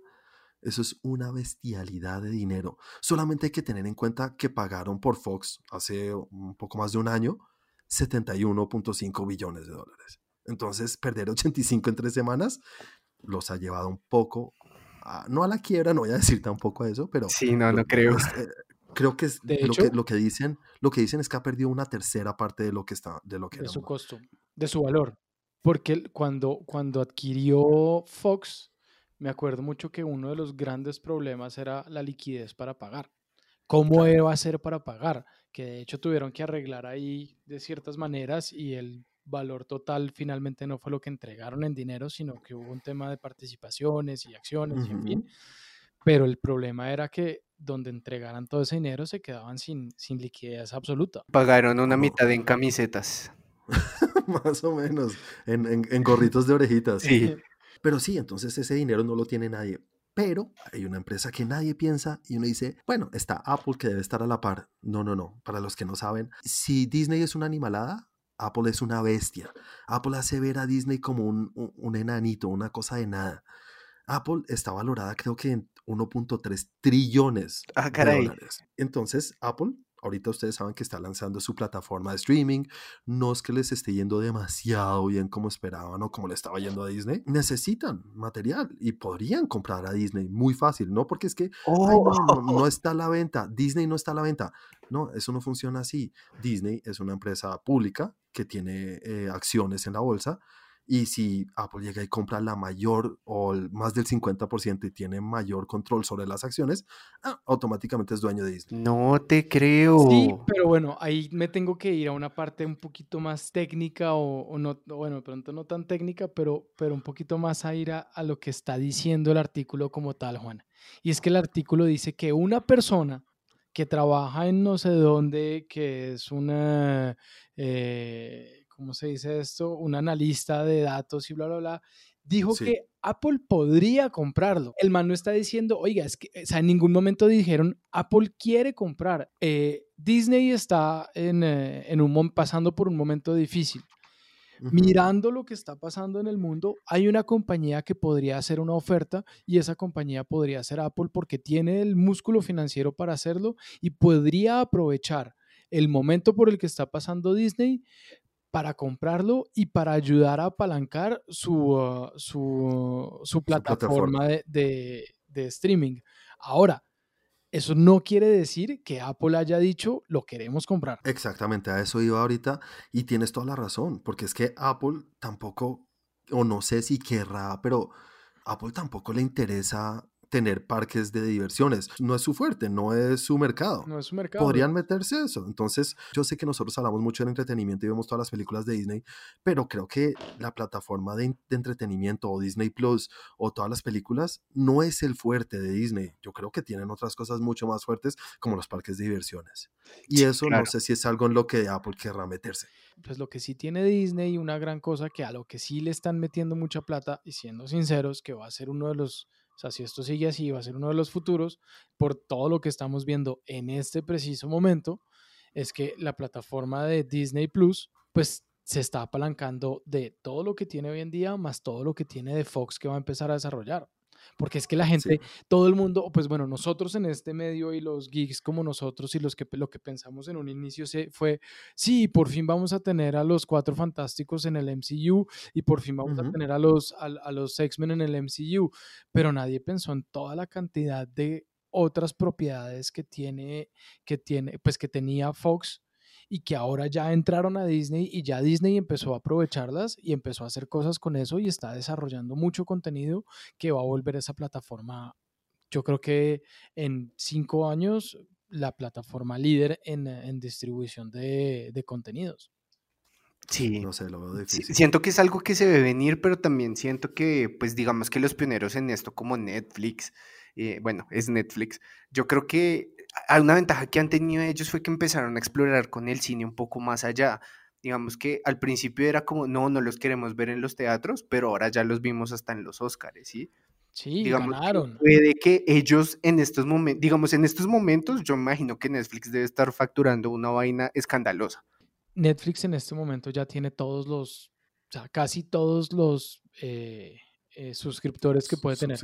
Eso es una bestialidad de dinero. Solamente hay que tener en cuenta que pagaron por Fox hace un poco más de un año 71.5 billones de dólares. Entonces, perder 85 en tres semanas los ha llevado un poco no a la quiebra, no voy a decir tampoco eso, pero... Sí, no, no creo. Eh, creo que, es, lo, que lo que dicen lo que dicen es que ha perdido una tercera parte de lo que está de lo que de su costo de su valor porque cuando cuando adquirió Fox me acuerdo mucho que uno de los grandes problemas era la liquidez para pagar. Cómo iba a ser para pagar que de hecho tuvieron que arreglar ahí de ciertas maneras y el valor total finalmente no fue lo que entregaron en dinero, sino que hubo un tema de participaciones y acciones, y en fin. Pero el problema era que donde entregaran todo ese dinero se quedaban sin, sin liquidez absoluta. Pagaron una mitad en camisetas. Más o menos, en, en, gorritos de orejitas. Sí. Pero sí, entonces ese dinero no lo tiene nadie. Pero hay una empresa que nadie piensa y uno dice, bueno, está Apple que debe estar a la par. No, no, no. Para los que no saben, si Disney es una animalada, Apple es una bestia. Apple hace ver a Disney como un, enanito, una cosa de nada. Apple está valorada creo que en 1.3 trillones ah, de dólares. Entonces, Apple ahorita ustedes saben que está lanzando su plataforma de streaming, no es que les esté yendo demasiado bien como esperaban o como le estaba yendo a Disney, necesitan material y podrían comprar a Disney muy fácil, no porque es que no, no, está a la venta, Disney no está a la venta, no, eso no funciona así. Disney es una empresa pública que tiene eh, acciones en la bolsa y si Apple llega y compra la mayor o más del 50% y tiene mayor control sobre las acciones, ah, automáticamente es dueño de Disney. No te creo. Sí, pero bueno, ahí me tengo que ir a una parte un poquito más técnica o, no, bueno, pronto no tan técnica, pero, pero un poquito más a ir a, lo que está diciendo el artículo como tal, Juan. Y es que el artículo dice que una persona que trabaja en no sé dónde, que es una... Eh, ¿cómo se dice esto? Un analista de datos y bla, bla, bla, dijo que Apple podría comprarlo. El man no está diciendo, oiga, es que, o sea, en ningún momento dijeron, Apple quiere comprar. Eh, Disney está en, eh, en un, pasando por un momento difícil. Mirando lo que está pasando en el mundo, hay una compañía que podría hacer una oferta y esa compañía podría ser Apple porque tiene el músculo financiero para hacerlo y podría aprovechar el momento por el que está pasando Disney para comprarlo y para ayudar a apalancar su, ah, su, plataforma, De, de, streaming. Ahora, eso no quiere decir que Apple haya dicho lo queremos comprar. Exactamente, a eso iba ahorita y tienes toda la razón, porque es que Apple tampoco, o no sé si querrá, pero Apple tampoco le interesa tener parques de diversiones. No es su fuerte, no es su mercado. No es su mercado. Podrían meterse eso. Entonces, yo sé que nosotros hablamos mucho de entretenimiento y vemos todas las películas de Disney, pero creo que la plataforma de, entretenimiento o Disney Plus o todas las películas no es el fuerte de Disney. Yo creo que tienen otras cosas mucho más fuertes como los parques de diversiones. Y eso no sé si es algo en lo que Apple querrá meterse. Pues lo que sí tiene Disney, una gran cosa que a lo que sí le están metiendo mucha plata, y siendo sinceros, que va a ser uno de los o sea, si esto sigue así, va a ser uno de los futuros, por todo lo que estamos viendo en este preciso momento, es que la plataforma de Disney Plus, pues se está apalancando de todo lo que tiene hoy en día, más todo lo que tiene de Fox que va a empezar a desarrollar. Porque es que la gente, todo el mundo, pues bueno, nosotros en este medio y los geeks como nosotros y los que lo que pensamos en un inicio fue, sí, por fin vamos a tener a los cuatro fantásticos en el MCU y por fin vamos a tener a los, a los X-Men en el MCU, pero nadie pensó en toda la cantidad de otras propiedades que tiene, que tiene, pues que tenía Fox y que ahora ya entraron a Disney y ya Disney empezó a aprovecharlas y empezó a hacer cosas con eso y está desarrollando mucho contenido que va a volver a esa plataforma. Yo creo que en cinco años la plataforma líder en, distribución de, contenidos. Sí. No sé, lo veo difícil. Siento que es algo que se ve venir, pero también siento que, pues digamos que los pioneros en esto, como Netflix, eh, bueno, es Netflix, yo creo que una ventaja que han tenido ellos fue que empezaron a explorar con el cine un poco más allá. Digamos que al principio era como, no, no los queremos ver en los teatros, pero ahora ya los vimos hasta en los Oscars, ¿sí? Sí, ganaron. puede que ellos en estos momentos, digamos, en estos momentos, yo imagino que Netflix debe estar facturando una vaina escandalosa. Netflix en este momento ya tiene todos los, o sea, casi todos los eh, eh, suscriptores que puede tener.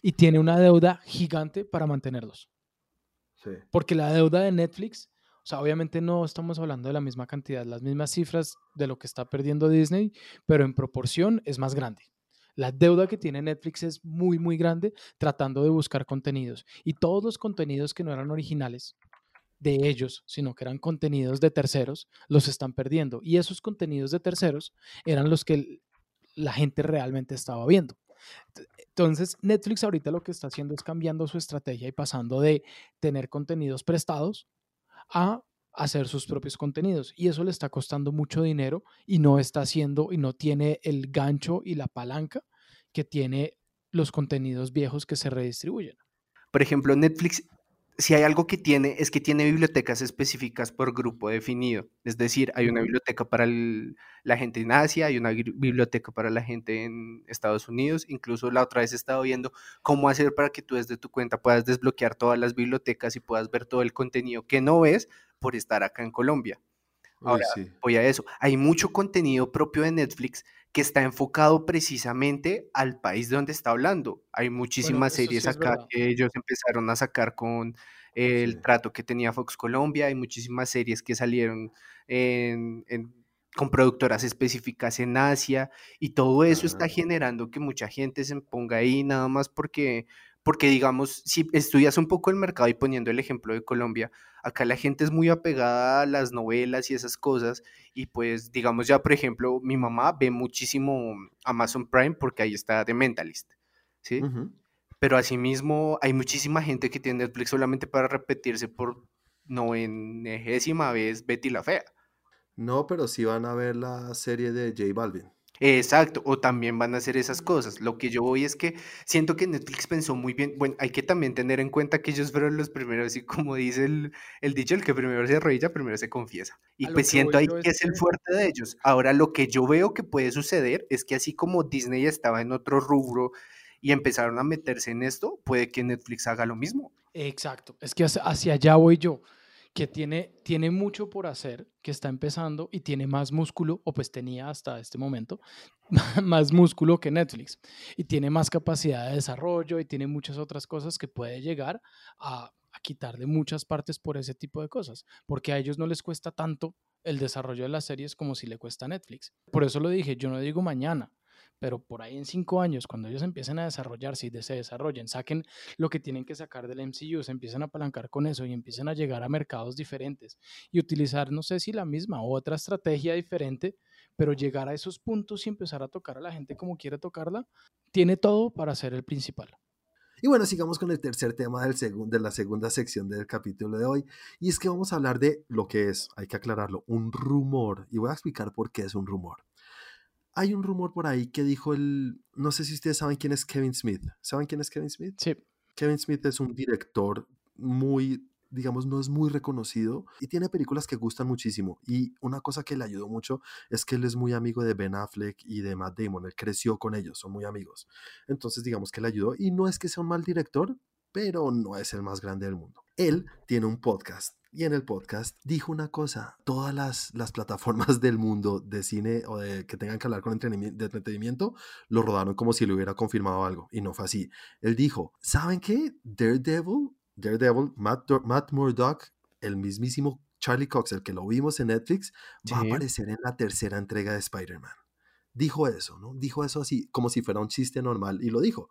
Y tiene una deuda gigante para mantenerlos. Porque la deuda de Netflix, o sea, obviamente no estamos hablando de la misma cantidad, las mismas cifras de lo que está perdiendo Disney, pero en proporción es más grande. La deuda que tiene Netflix es muy, muy grande tratando de buscar contenidos. Y todos los contenidos que no eran originales de ellos, sino que eran contenidos de terceros, los están perdiendo. Y esos contenidos de terceros eran los que la gente realmente estaba viendo. Entonces, Netflix ahorita lo que está haciendo es cambiando su estrategia y pasando de tener contenidos prestados a hacer sus propios contenidos. Y eso le está costando mucho dinero y no está haciendo y no tiene el gancho y la palanca que tiene los contenidos viejos que se redistribuyen. Por ejemplo, Netflix si hay algo que tiene, es que tiene bibliotecas específicas por grupo definido. Es decir, hay una biblioteca para la gente en Asia, hay una biblioteca para la gente en Estados Unidos. Incluso la otra vez he estado viendo cómo hacer para que tú desde tu cuenta puedas desbloquear todas las bibliotecas y puedas ver todo el contenido que no ves por estar acá en Colombia. Ahora, voy a eso. Hay mucho contenido propio de Netflix que está enfocado precisamente al país de donde está hablando. Hay muchísimas series acá que ellos empezaron a sacar con el trato que tenía Fox Colombia, hay muchísimas series que salieron con productoras específicas en Asia y todo eso está generando que mucha gente se ponga ahí nada más porque porque digamos, si estudias un poco el mercado y poniendo el ejemplo de Colombia, acá la gente es muy apegada a las novelas y esas cosas, y pues digamos ya, por ejemplo, mi mamá ve muchísimo Amazon Prime porque ahí está The Mentalist, ¿sí? Pero asimismo hay muchísima gente que tiene Netflix solamente para repetirse por noventésima vez Betty la Fea. No, pero sí van a ver la serie de J Balvin. Exacto, o también van a hacer esas cosas. Lo que yo voy es que siento que Netflix pensó muy bien. Bueno, hay que también tener en cuenta que ellos fueron los primeros, y como dice el, el dicho, el que primero se arrodilla, primero se confiesa. Y pues siento ahí que es el fuerte de ellos. Ahora, lo que yo veo que puede suceder es que así como Disney estaba en otro rubro y empezaron a meterse en esto, puede que Netflix haga lo mismo. Exacto, es que hacia allá voy yo que tiene, tiene mucho por hacer, que está empezando y tiene más músculo, o pues tenía hasta este momento, más músculo que Netflix. Y tiene más capacidad de desarrollo y tiene muchas otras cosas que puede llegar a, a quitarle muchas partes por ese tipo de cosas, porque a ellos no les cuesta tanto el desarrollo de las series como si le cuesta a Netflix. Por eso lo dije, yo no digo mañana, pero por ahí en cinco años, cuando ellos empiecen a desarrollarse y se desarrollen, saquen lo que tienen que sacar del MCU, se empiecen a apalancar con eso y empiecen a llegar a mercados diferentes y utilizar, no sé si la misma o otra estrategia diferente, pero llegar a esos puntos y empezar a tocar a la gente como quiere tocarla, tiene todo para ser el principal. Y bueno, sigamos con el tercer tema del de la segunda sección del capítulo de hoy. Y es que vamos a hablar de lo que es, hay que aclararlo, un rumor. Y voy a explicar por qué es un rumor. Hay un rumor por ahí que dijo el, no sé si ustedes saben quién es Kevin Smith. ¿Saben quién es Kevin Smith? Sí. Kevin Smith es un director muy digamos, no es muy reconocido y tiene películas que gustan muchísimo. Y una cosa que le ayudó mucho es que él es muy amigo de Ben Affleck y de Matt Damon. Él creció con ellos, son muy amigos. Entonces, digamos que le ayudó. Y no es que sea un mal director, pero no es el más grande del mundo. Él tiene un podcast y en el podcast dijo una cosa, todas las, las plataformas del mundo de cine o de que tengan que hablar con entretenimiento, de entretenimiento lo rodaron como si le hubiera confirmado algo y no fue así. Él dijo, ¿saben qué? Daredevil Daredevil, Matt, Matt Murdock, el mismísimo Charlie Cox, el que lo vimos en Netflix, va a aparecer en la tercera entrega de Spider-Man. Dijo eso, ¿no? Dijo eso así, como si fuera un chiste normal, y lo dijo.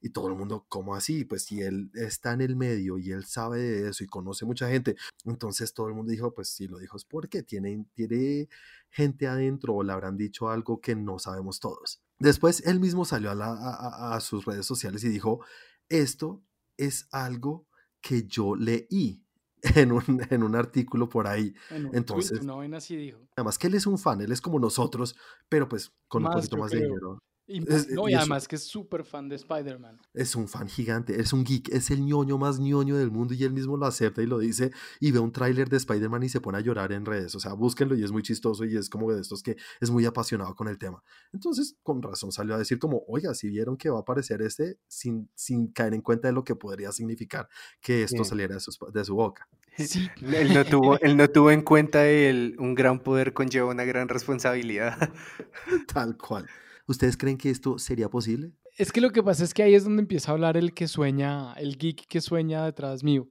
Y todo el mundo, ¿cómo así? Pues si él está en el medio y él sabe de eso y conoce mucha gente, entonces todo el mundo dijo, pues si lo dijo es porque tiene, tiene gente adentro o le habrán dicho algo que no sabemos todos. Después él mismo salió a, a sus redes sociales y dijo, esto es algo que yo leí en un, en un artículo por ahí. Entonces, no, así dijo. Además que él es un fan, él es como nosotros, pero pues con un poquito más de dinero. Y, no, y, además que es súper fan de Spider-Man. Es un fan gigante, es un geek, es el ñoño más ñoño del mundo y él mismo lo acepta y lo dice y ve un tráiler de Spider-Man y se pone a llorar en redes. O sea, búsquenlo y es muy chistoso y es como de estos que es muy apasionado con el tema. Entonces, con razón salió a decir como, oiga, si vieron que va a aparecer este sin, sin caer en cuenta de lo que podría significar que esto saliera de su, de su boca. Sí. él, no tuvo, él no tuvo en cuenta el, un gran poder conlleva una gran responsabilidad. Tal cual. ¿Ustedes creen que esto sería posible? Es que lo que pasa es que ahí es donde empieza a hablar el que sueña, el geek que sueña detrás mío.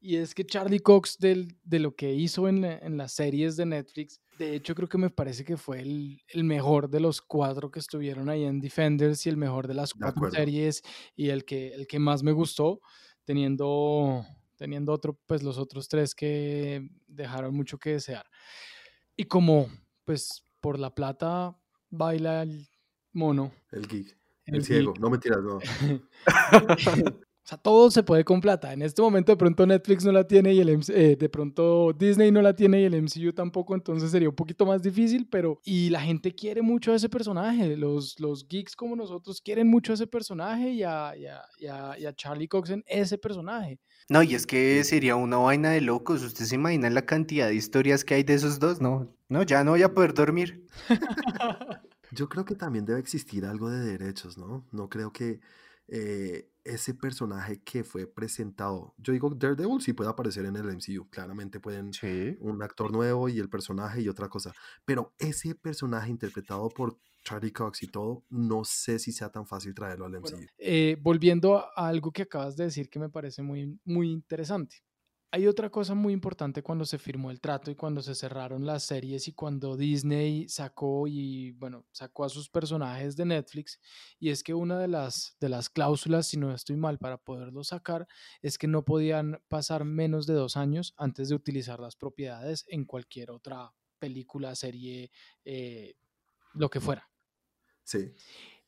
Y es que Charlie Cox del, de lo que hizo en, en, las series de Netflix, de hecho creo que me parece que fue el, el, mejor de los cuatro que estuvieron ahí en Defenders y el mejor de las cuatro series y el que, el que más me gustó, teniendo, teniendo otro, pues los otros tres que dejaron mucho que desear. Y como pues por la plata baila el mono. El geek. El, ciego. No me tiras, no. O sea, todo se puede con plata. En este momento de pronto Netflix no la tiene y el eh, de pronto Disney no la tiene y el MCU tampoco, entonces sería un poquito más difícil, pero y la gente quiere mucho a ese personaje. Los, los geeks como nosotros quieren mucho a ese personaje y a, y a, y a, Charlie Cox en ese personaje. No, y es que sería una vaina de locos. ¿Usted se imagina la cantidad de historias que hay de esos dos? No, no, ya no voy a poder dormir. Yo creo que también debe existir algo de derechos, ¿no? No creo que eh, ese personaje que fue presentado, yo digo Daredevil sí puede aparecer en el MCU, claramente pueden un actor nuevo y el personaje y otra cosa, pero ese personaje interpretado por Charlie Cox y todo, no sé si sea tan fácil traerlo al MCU. Eh, volviendo a algo que acabas de decir que me parece muy, muy interesante. Hay otra cosa muy importante cuando se firmó el trato y cuando se cerraron las series y cuando Disney sacó y bueno, sacó a sus personajes de Netflix y es que una de las de las cláusulas, si no estoy mal, para poderlo sacar es que no podían pasar menos de dos años antes de utilizar las propiedades en cualquier otra película, serie, eh, lo que fuera. Sí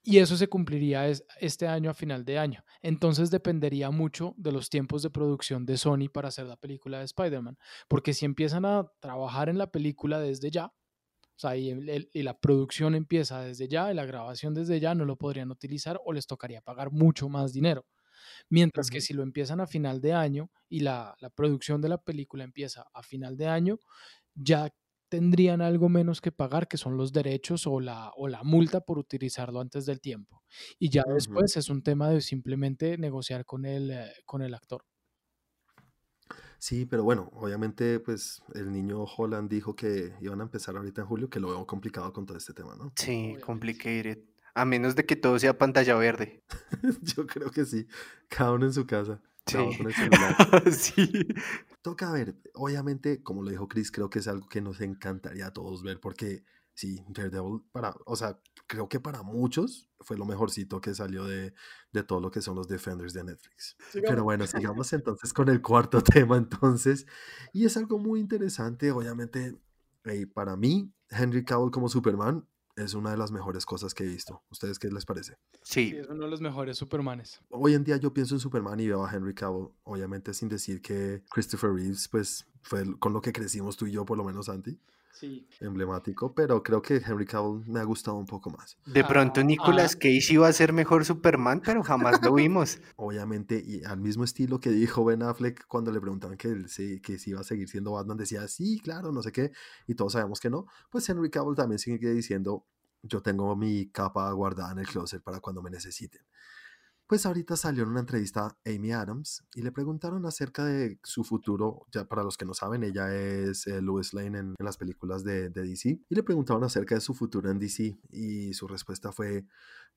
y eso se cumpliría este año a final de año. Entonces dependería mucho de los tiempos de producción de Sony para hacer la película de Spider-Man, porque si empiezan a trabajar en la película desde ya, o sea, y, la producción empieza desde ya y la grabación desde ya, no lo podrían utilizar o les tocaría pagar mucho más dinero. Mientras que si lo empiezan a final de año y la, la producción de la película empieza a final de año, ya tendrían algo menos que pagar, que son los derechos o la, o la multa por utilizarlo antes del tiempo. Y ya después es un tema de simplemente negociar con el, eh, con el actor. Sí, pero bueno, obviamente, pues el niño Holland dijo que iban a empezar ahorita en julio, que lo veo complicado con todo este tema, ¿no? Sí, complicated. A menos de que todo sea pantalla verde. Yo creo que sí. Cada uno en su casa. Sí. sí. Toca ver, obviamente, como lo dijo Chris, creo que es algo que nos encantaría a todos ver, porque sí, Daredevil, para, o sea, creo que para muchos fue lo mejorcito que salió de, de todo lo que son los Defenders de Netflix. Pero bueno, sigamos entonces con el cuarto tema entonces. Y es algo muy interesante, obviamente, para mí, Henry Cavill como Superman es una de las mejores cosas que he visto. ¿Ustedes qué les parece? Sí. es uno de los mejores Supermanes. Hoy en día yo pienso en Superman y veo a Henry Cavill, obviamente sin decir que Christopher Reeves, pues fue con lo que crecimos tú y yo, por lo menos, Santi. Sí. Emblemático, pero creo que Henry Cavill me ha gustado un poco más. De pronto ah, Nicolas ah. Cage iba a ser mejor Superman, pero jamás lo vimos. Obviamente, y al mismo estilo que dijo Ben Affleck cuando le preguntaban que, él, que si iba a seguir siendo Batman, decía, sí, claro, no sé qué, y todos sabemos que no. Pues Henry Cavill también sigue diciendo, yo tengo mi capa guardada en el closet para cuando me necesiten. Pues ahorita salió en una entrevista Amy Adams y le preguntaron acerca de su futuro. Ya para los que no saben, ella es eh, Lois Lane en, las películas de, DC. Y le preguntaron acerca de su futuro en DC y su respuesta fue,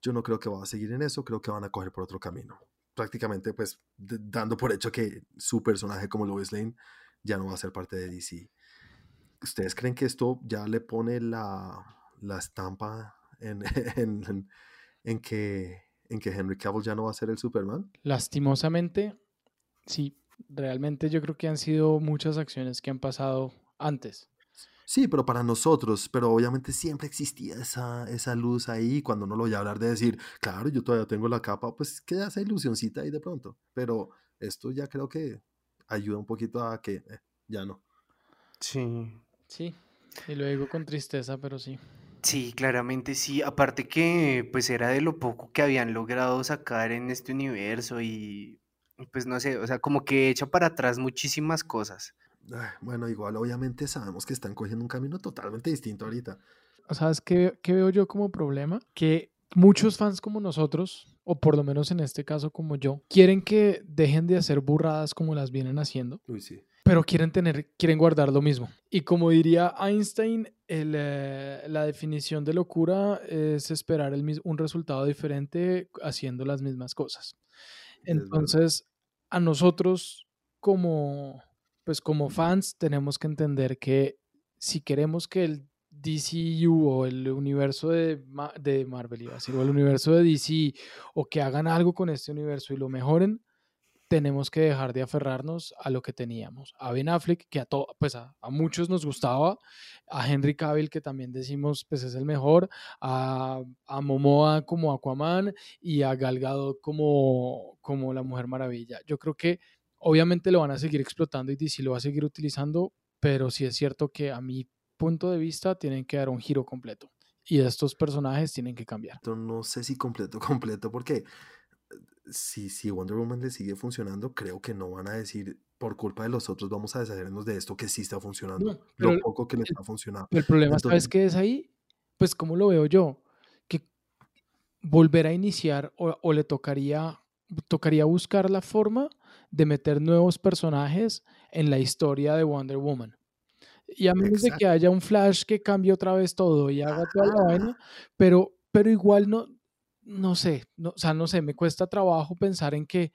yo no creo que va a seguir en eso, creo que van a coger por otro camino. Prácticamente pues dando por hecho que su personaje como Lois Lane ya no va a ser parte de DC. ¿Ustedes creen que esto ya le pone la, la estampa en, en que en que Henry Cavill ya no va a ser el Superman? Lastimosamente, sí. Realmente yo creo que han sido muchas acciones que han pasado antes. Sí, pero para nosotros, pero obviamente siempre existía esa, esa luz ahí cuando no lo voy a hablar de decir, claro, yo todavía tengo la capa, pues queda esa ilusioncita ahí de pronto. Pero esto ya creo que ayuda un poquito a que eh, ya no. Sí. Sí, y lo digo con tristeza, pero sí. Sí, claramente sí. Aparte que pues era de lo poco que habían logrado sacar en este universo y pues no sé, o sea, como que echa para atrás muchísimas cosas. bueno, igual obviamente sabemos que están cogiendo un camino totalmente distinto ahorita. ¿Sabes qué, qué veo yo como problema? Que muchos fans como nosotros, o por lo menos en este caso como yo, quieren que dejen de hacer burradas como las vienen haciendo. Uy, sí pero quieren tener, quieren guardar lo mismo. Y como diría Einstein, eh, la definición de locura es esperar el, un resultado diferente haciendo las mismas cosas. Entonces, a nosotros como, pues como fans tenemos que entender que si queremos que el DCU o el universo de, de Marvel, iba o el universo de DC, o que hagan algo con este universo y lo mejoren, tenemos que dejar de aferrarnos a lo que teníamos. A Ben Affleck, que a, pues a, muchos nos gustaba, a Henry Cavill, que también decimos pues es el mejor, a, a Momoa como Aquaman y a Gal Gadot como, como la Mujer Maravilla. Yo creo que obviamente lo van a seguir explotando y DC lo va a seguir utilizando, pero sí es cierto que a mi punto de vista tienen que dar un giro completo. Y estos personajes tienen que cambiar. No sé si completo, completo, porque si, si Wonder Woman le sigue funcionando, creo que no van a decir por culpa de los otros vamos a deshacernos de esto que sí está funcionando, lo poco que le está funcionando. El problema, ¿sabes qué es ahí? Pues como lo veo yo, que volver a iniciar o, le tocaría, tocaría buscar la forma de meter nuevos personajes en la historia de Wonder Woman. Y a menos de que haya un Flash que cambie otra vez todo y haga toda la vaina, pero, pero igual no, no sé, no, o sea, no sé, me cuesta trabajo pensar en que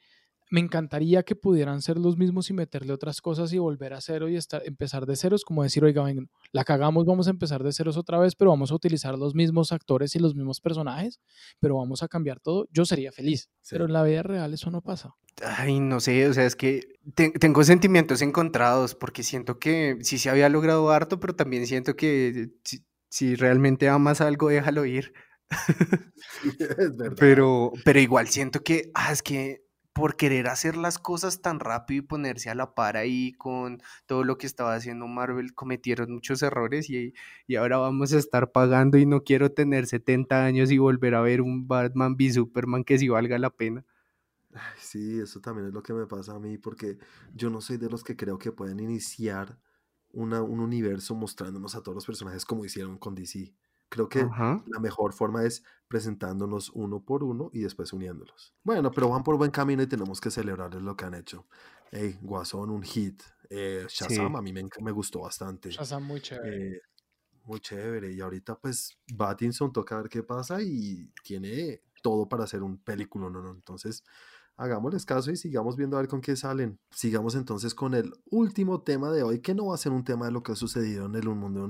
me encantaría que pudieran ser los mismos y meterle otras cosas y volver a cero y estar, empezar de ceros, como decir, oiga, la cagamos, vamos a empezar de ceros otra vez, pero vamos a utilizar los mismos actores y los mismos personajes, pero vamos a cambiar todo, yo sería feliz. Pero en la vida real eso no pasa. Ay, no sé, o sea, es que tengo sentimientos encontrados porque siento que sí se había logrado harto, pero también siento que si, si realmente amas algo, déjalo ir. Pero, pero igual siento que, ah, es que por querer hacer las cosas tan rápido y ponerse a la par ahí con todo lo que estaba haciendo Marvel, cometieron muchos errores y, y ahora vamos a estar pagando y no quiero tener 70 años y volver a ver un Batman v Superman que sí valga la pena. Sí, eso también es lo que me pasa a mí, porque yo no soy de los que creo que pueden iniciar una, un universo mostrándonos a todos los personajes como hicieron con DC. Creo que la mejor forma es presentándonos uno por uno y después uniéndolos. Bueno, pero van por buen camino y tenemos que celebrarles lo que han hecho. Hey, Guasón, un hit. Eh, Shazam a mí me, me, gustó bastante. Shazam muy chévere. Eh, muy chévere. Y ahorita pues Batinson toca ver qué pasa y tiene todo para hacer un película, ¿no? Entonces hagámosles caso y sigamos viendo a ver con qué salen. Sigamos entonces con el último tema de hoy, que no va a ser un tema de lo que ha sucedido en el, mundo,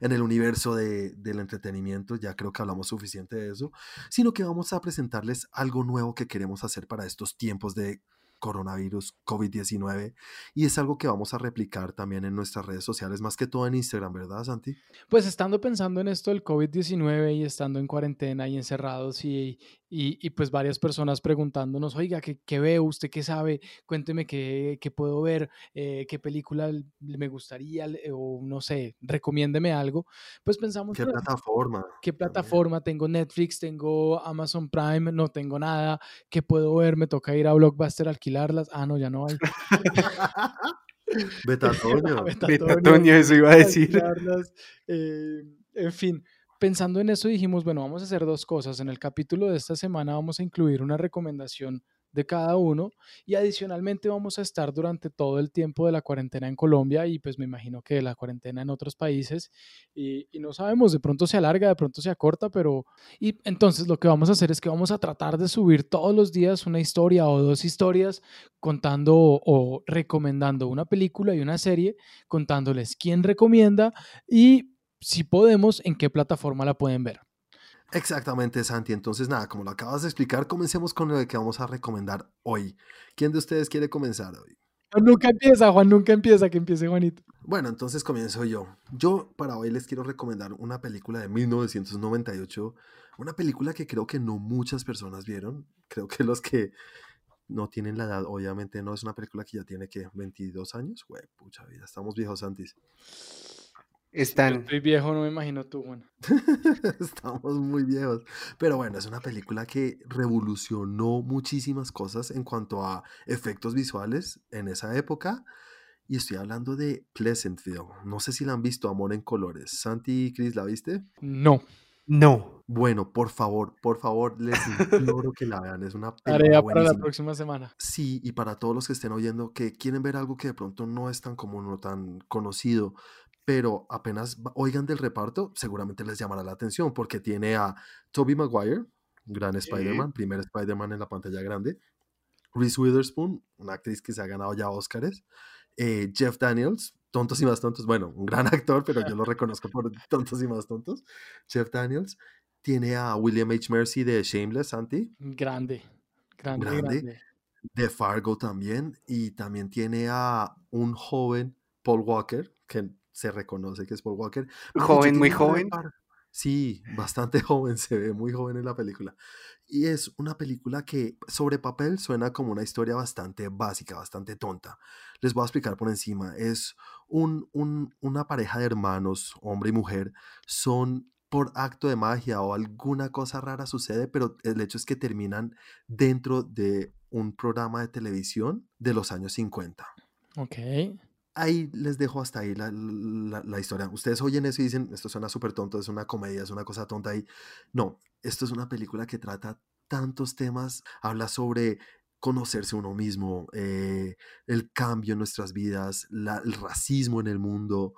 en el universo del entretenimiento, ya creo que hablamos suficiente de eso, sino que vamos a presentarles algo nuevo que queremos hacer para estos tiempos de coronavirus COVID-19 y es algo que vamos a replicar también en nuestras redes sociales, más que todo en Instagram, ¿verdad, Santi? Pues estando pensando en esto del COVID-19 y estando en cuarentena y encerrados y, y, pues varias personas preguntándonos, oiga, ¿qué, qué ve usted? ¿Qué sabe? Cuénteme qué, qué puedo ver, eh, qué película me gustaría o no sé, recomiéndeme algo. Pues pensamos... ¿Qué plataforma? ¿Qué plataforma? Tengo Netflix, tengo Amazon Prime, no tengo nada. ¿Qué puedo ver? Me toca ir a Blockbuster a alquilarlas. Ah, no, ya no hay. Betatoño. Betatoño, eso iba a decir. Eh, en fin, pensando en eso dijimos, bueno, vamos a hacer dos cosas. En el capítulo de esta semana vamos a incluir una recomendación de cada uno y adicionalmente vamos a estar durante todo el tiempo de la cuarentena en Colombia y pues me imagino que la cuarentena en otros países y, no sabemos, de pronto se alarga, de pronto se acorta, pero y entonces lo que vamos a hacer es que vamos a tratar de subir todos los días una historia o dos historias contando o recomendando una película y una serie, contándoles quién recomienda y si podemos, en qué plataforma la pueden ver. Exactamente, Santi. Entonces, nada, como lo acabas de explicar, comencemos con lo que vamos a recomendar hoy. ¿Quién de ustedes quiere comenzar hoy? Juan nunca empieza, Juan nunca empieza, que empiece Juanito. Bueno, entonces comienzo yo. Yo para hoy les quiero recomendar una película de 1998, una película que creo que no muchas personas vieron. Creo que los que no tienen la edad, obviamente no es una película que ya tiene que 22 años. Güey, pucha vida, estamos viejos, Santis. Están... estoy viejo, no me imagino tú, bueno. Estamos muy viejos. Pero bueno, es una película que revolucionó muchísimas cosas en cuanto a efectos visuales en esa época. Y estoy hablando de Pleasantville. No sé si la han visto, Amor en Colores. Santi y Chris, ¿la viste? No. No. Bueno, por favor, por favor, les imploro que la vean. Es una tarea para la próxima semana. Sí, y para todos los que estén oyendo que quieren ver algo que de pronto no es tan común o tan conocido, pero apenas oigan del reparto, seguramente les llamará la atención porque tiene a Toby Maguire, gran Spider-Man, primer Spider-Man en la pantalla grande, Reese Witherspoon, una actriz que se ha ganado ya Oscars, eh, Jeff Daniels, Tontos y Más Tontos, bueno, un gran actor, pero yo lo reconozco por Tontos y Más Tontos, Jeff Daniels, tiene a William H. Mercy de Shameless, Santi. Grande, grande, grande. De Fargo también, y también tiene a un joven Paul Walker, que se reconoce que es Paul Walker. Joven, muy joven. Sí, bastante joven, se ve muy joven en la película. Y es una película que sobre papel suena como una historia bastante básica, bastante tonta. Les voy a explicar por encima. Es un, una pareja de hermanos, hombre y mujer, son por acto de magia o alguna cosa rara sucede, pero el hecho es que terminan dentro de un programa de televisión de los años 50. Ok ahí les dejo hasta ahí la, la, historia. Ustedes oyen eso y dicen, esto suena súper tonto, es una comedia, es una cosa tonta ahí. No, esto es una película que trata tantos temas, habla sobre conocerse uno mismo, eh, el cambio en nuestras vidas, el racismo en el mundo,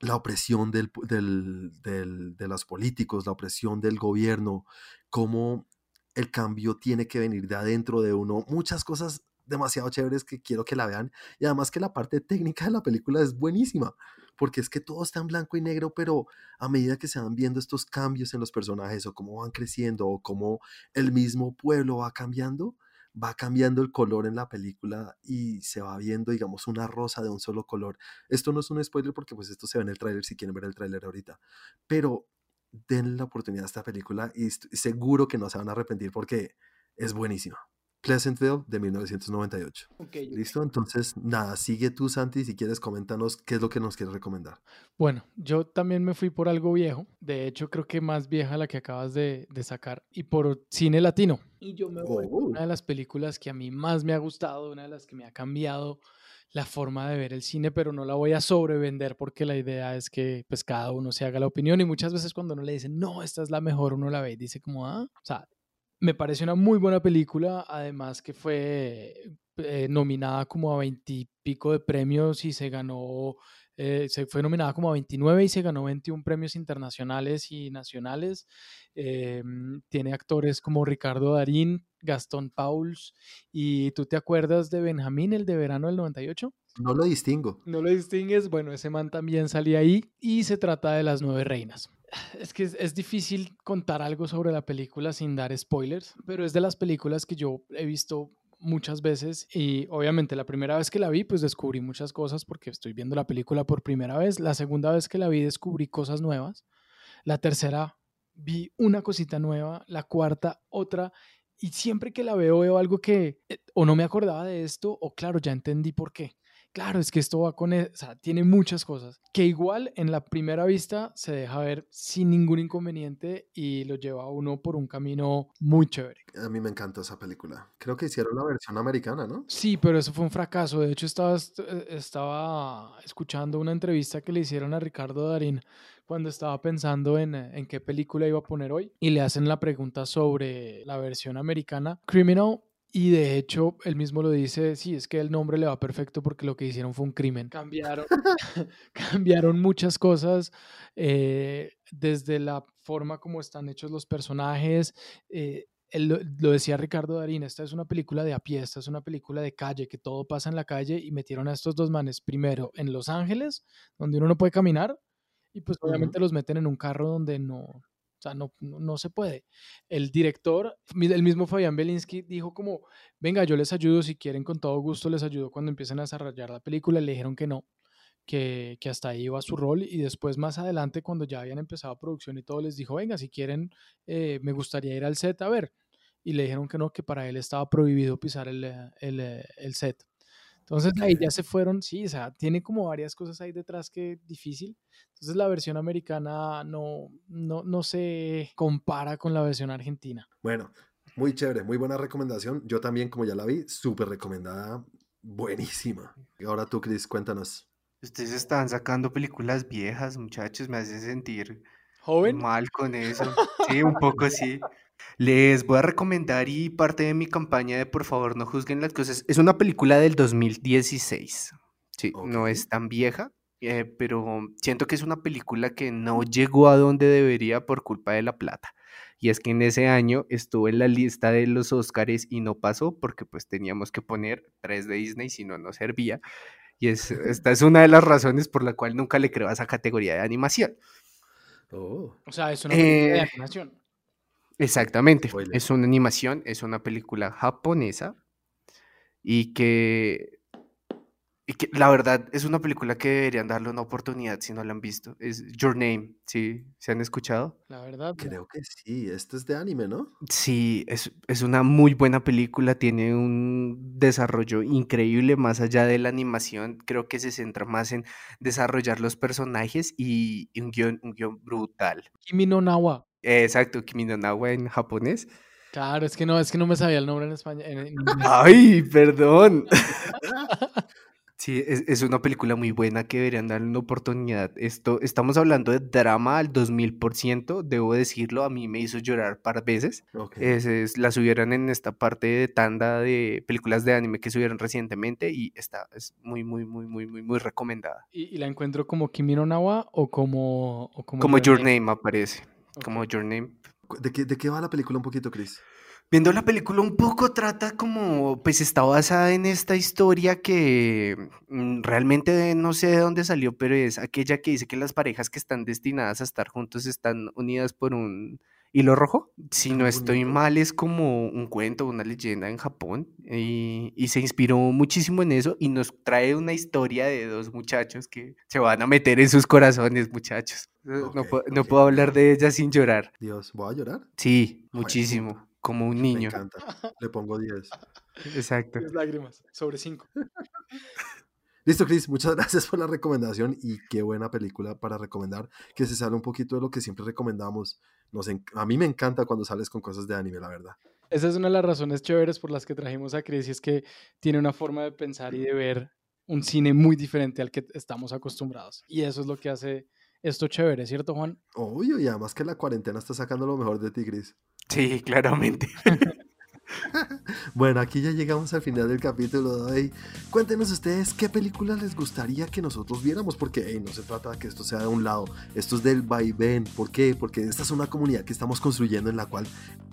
la opresión del, del, del, de los políticos, la opresión del gobierno, cómo el cambio tiene que venir de adentro de uno, muchas cosas demasiado chéveres que quiero que la vean. Y además que la parte técnica de la película es buenísima, porque es que todo está en blanco y negro, pero a medida que se van viendo estos cambios en los personajes o cómo van creciendo o cómo el mismo pueblo va cambiando, va cambiando el color en la película y se va viendo, digamos, una rosa de un solo color. Esto no es un spoiler porque pues esto se ve en el tráiler si quieren ver el tráiler ahorita, pero denle la oportunidad a esta película y seguro que no se van a arrepentir porque es buenísima. Pleasantville de 1998. ¿Listo? Entonces, nada, sigue tú, Santi, si quieres, coméntanos qué es lo que nos quieres recomendar. Bueno, yo también me fui por algo viejo, de hecho creo que más vieja la que acabas de, sacar, y por cine latino. Y yo me voy por oh. una de las películas que a mí más me ha gustado, una de las que me ha cambiado la forma de ver el cine, pero no la voy a sobrevender porque la idea es que pues cada uno se haga la opinión y muchas veces cuando uno le dicen, no, esta es la mejor, uno la ve y dice como, ah, o sea, me parece una muy buena película, además que fue eh, nominada como a veintipico de premios y se ganó Eh, se fue nominada como a 29 y se ganó 21 premios internacionales y nacionales. Eh, tiene actores como Ricardo Darín, Gastón Pauls. ¿Y tú te acuerdas de Benjamín, el de verano del 98? No lo distingo. No lo distingues. Bueno, ese man también salía ahí y se trata de las nueve reinas. Es que es, difícil contar algo sobre la película sin dar spoilers, pero es de las películas que yo he visto muchas veces y obviamente la primera vez que la vi pues descubrí muchas cosas porque estoy viendo la película por primera vez, la segunda vez que la vi descubrí cosas nuevas, la tercera vi una cosita nueva, la cuarta otra y siempre que la veo veo algo que eh, o no me acordaba de esto o claro, ya entendí por qué claro, es que esto va con, e, o sea, tiene muchas cosas que igual en la primera vista se deja ver sin ningún inconveniente y lo lleva a uno por un camino muy chévere. A mí me encantó esa película. Creo que hicieron la versión americana, ¿no? Sí, pero eso fue un fracaso. De hecho, estaba, eh, estaba escuchando una entrevista que le hicieron a Ricardo Darín cuando estaba pensando en, en, qué película iba a poner hoy y le hacen la pregunta sobre la versión americana. Criminal y de hecho, él mismo lo dice, sí, es que el nombre le va perfecto porque lo que hicieron fue un crimen. Cambiaron, cambiaron muchas cosas, eh, desde la forma como están hechos los personajes. Eh, lo, decía Ricardo Darín, esta es una película de a pie, esta es una película de calle, que todo pasa en la calle y metieron a estos dos manes primero en Los Ángeles, donde uno no puede caminar, y pues obviamente los meten en un carro donde no, o sea, no, no, se puede. El director, el mismo Fabián Belinsky, dijo como, venga, yo les ayudo, si quieren, con todo gusto les ayudo cuando empiecen a desarrollar la película. Le dijeron que no, que, que hasta ahí iba su rol. Y después, más adelante, cuando ya habían empezado producción y todo, les dijo, venga, si quieren, eh, me gustaría ir al set a ver. Y le dijeron que no, que para él estaba prohibido pisar el, el, el set. Entonces ahí ya se fueron, sí, o sea, tiene como varias cosas ahí detrás que difícil. Entonces la versión americana no, no, no se compara con la versión argentina. Bueno, muy chévere, muy buena recomendación. Yo también, como ya la vi, súper recomendada, buenísima. Y ahora tú, Chris, cuéntanos. Ustedes están sacando películas viejas, muchachos, me hacen sentir joven. Mal con eso. Sí, un poco sí. Les voy a recomendar y parte de mi campaña de por favor no juzguen las cosas. Es una película del 2016. Sí, no es tan vieja, eh, pero siento que es una película que no llegó a donde debería por culpa de la plata. Y es que en ese año estuvo en la lista de los Oscars y no pasó porque pues teníamos que poner tres de Disney, si no, no servía. Y es, esta es una de las razones por la cual nunca le creo a esa categoría de animación. Oh. O sea, es una película de eh, animación. Exactamente. Es una animación, es una película japonesa y que, y que la verdad es una película que deberían darle una oportunidad si no la han visto. Es Your Name, ¿sí? ¿Se han escuchado? La verdad. Creo que sí, esto es de anime, ¿no? Sí, es, es una muy buena película, tiene un desarrollo increíble más allá de la animación. Creo que se centra más en desarrollar los personajes y, un, guion, un guion brutal. Kimi no Nawa. Exacto, Kimi no Nawa en japonés. Claro, es que no, es que no me sabía el nombre en español. Ay, perdón. Sí, es, una película muy buena que deberían darle una oportunidad. Esto, estamos hablando de drama al 2000%, debo decirlo, a mí me hizo llorar par veces. Es, la subieron en esta parte de tanda de películas de anime que subieron recientemente y está, es muy, muy, muy, muy, muy, muy recomendada. ¿Y, la encuentro como Kimi no Nawa o como... como, Your Name aparece como Your Name. ¿De qué, ¿De qué va la película un poquito, Chris? Viendo la película un poco trata como, pues está basada en esta historia que mm, realmente no sé de dónde salió, pero es aquella que dice que las parejas que están destinadas a estar juntos están unidas por un hilo rojo. Si no estoy mal, es como un cuento, una leyenda en Japón y, y, se inspiró muchísimo en eso y nos trae una historia de dos muchachos que se van a meter en sus corazones, muchachos. no, no, puedo hablar de ella sin llorar. Dios, ¿voy a llorar? Sí, muchísimo, como un niño. Me encanta, le pongo 10. Exacto. 10 lágrimas, sobre 5. Listo, Chris, muchas gracias por la recomendación y qué buena película para recomendar, que se sale un poquito de lo que siempre recomendamos. Nos a mí me encanta cuando sales con cosas de anime, la verdad. Esa es una de las razones chéveres por las que trajimos a Chris y es que tiene una forma de pensar y de ver un cine muy diferente al que estamos acostumbrados. Y eso es lo que hace esto chévere, ¿cierto, Juan? Obvio, y además que la cuarentena está sacando lo mejor de ti, Chris. Sí, claramente. bueno, aquí ya llegamos al final del capítulo de hoy. Cuéntenos ustedes qué películas les gustaría que nosotros viéramos, porque no se trata de que esto sea de un lado, esto es del vaivén. ¿Por qué? Porque esta es una comunidad que estamos construyendo en la cual,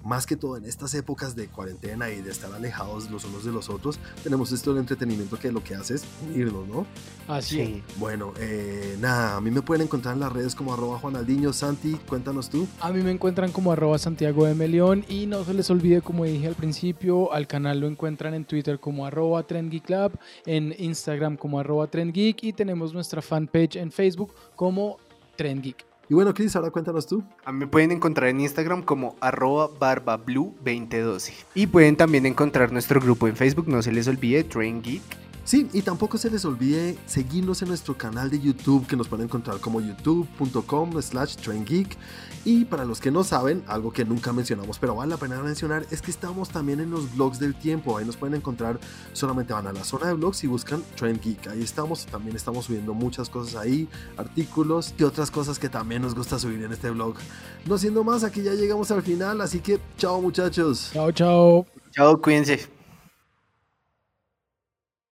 más que todo en estas épocas de cuarentena y de estar alejados los unos de los otros, tenemos esto del entretenimiento que lo que hace es unirnos, ¿no? Así es. Bueno, eh, nada, a mí me pueden encontrar en las redes como arroba Juanaldiño. Santi, cuéntanos tú. A mí me encuentran como arroba Santiago de Melión y no se les olvide, como dije al principio, al canal lo encuentran en Twitter como arroba TrendGeekLab, en Instagram como arroba TrendGeek y tenemos nuestra fanpage en Facebook como TrendGeek. Y bueno, Chris, ahora cuéntanos tú. A mí me pueden encontrar en Instagram como arroba barbablue2012. Y pueden también encontrar nuestro grupo en Facebook, no se les olvide, Train Sí, y tampoco se les olvide seguirnos en nuestro canal de YouTube que nos pueden encontrar como youtube.com slash traingeek. Y para los que no saben, algo que nunca mencionamos, pero vale la pena mencionar, es que estamos también en los blogs del tiempo. Ahí nos pueden encontrar, solamente van a la zona de blogs y buscan Trend Geek. Ahí estamos, también estamos subiendo muchas cosas ahí, artículos y otras cosas que también nos gusta subir en este blog. No siendo más, aquí ya llegamos al final, así que chao muchachos. Chao, chao. Chao, cuídense.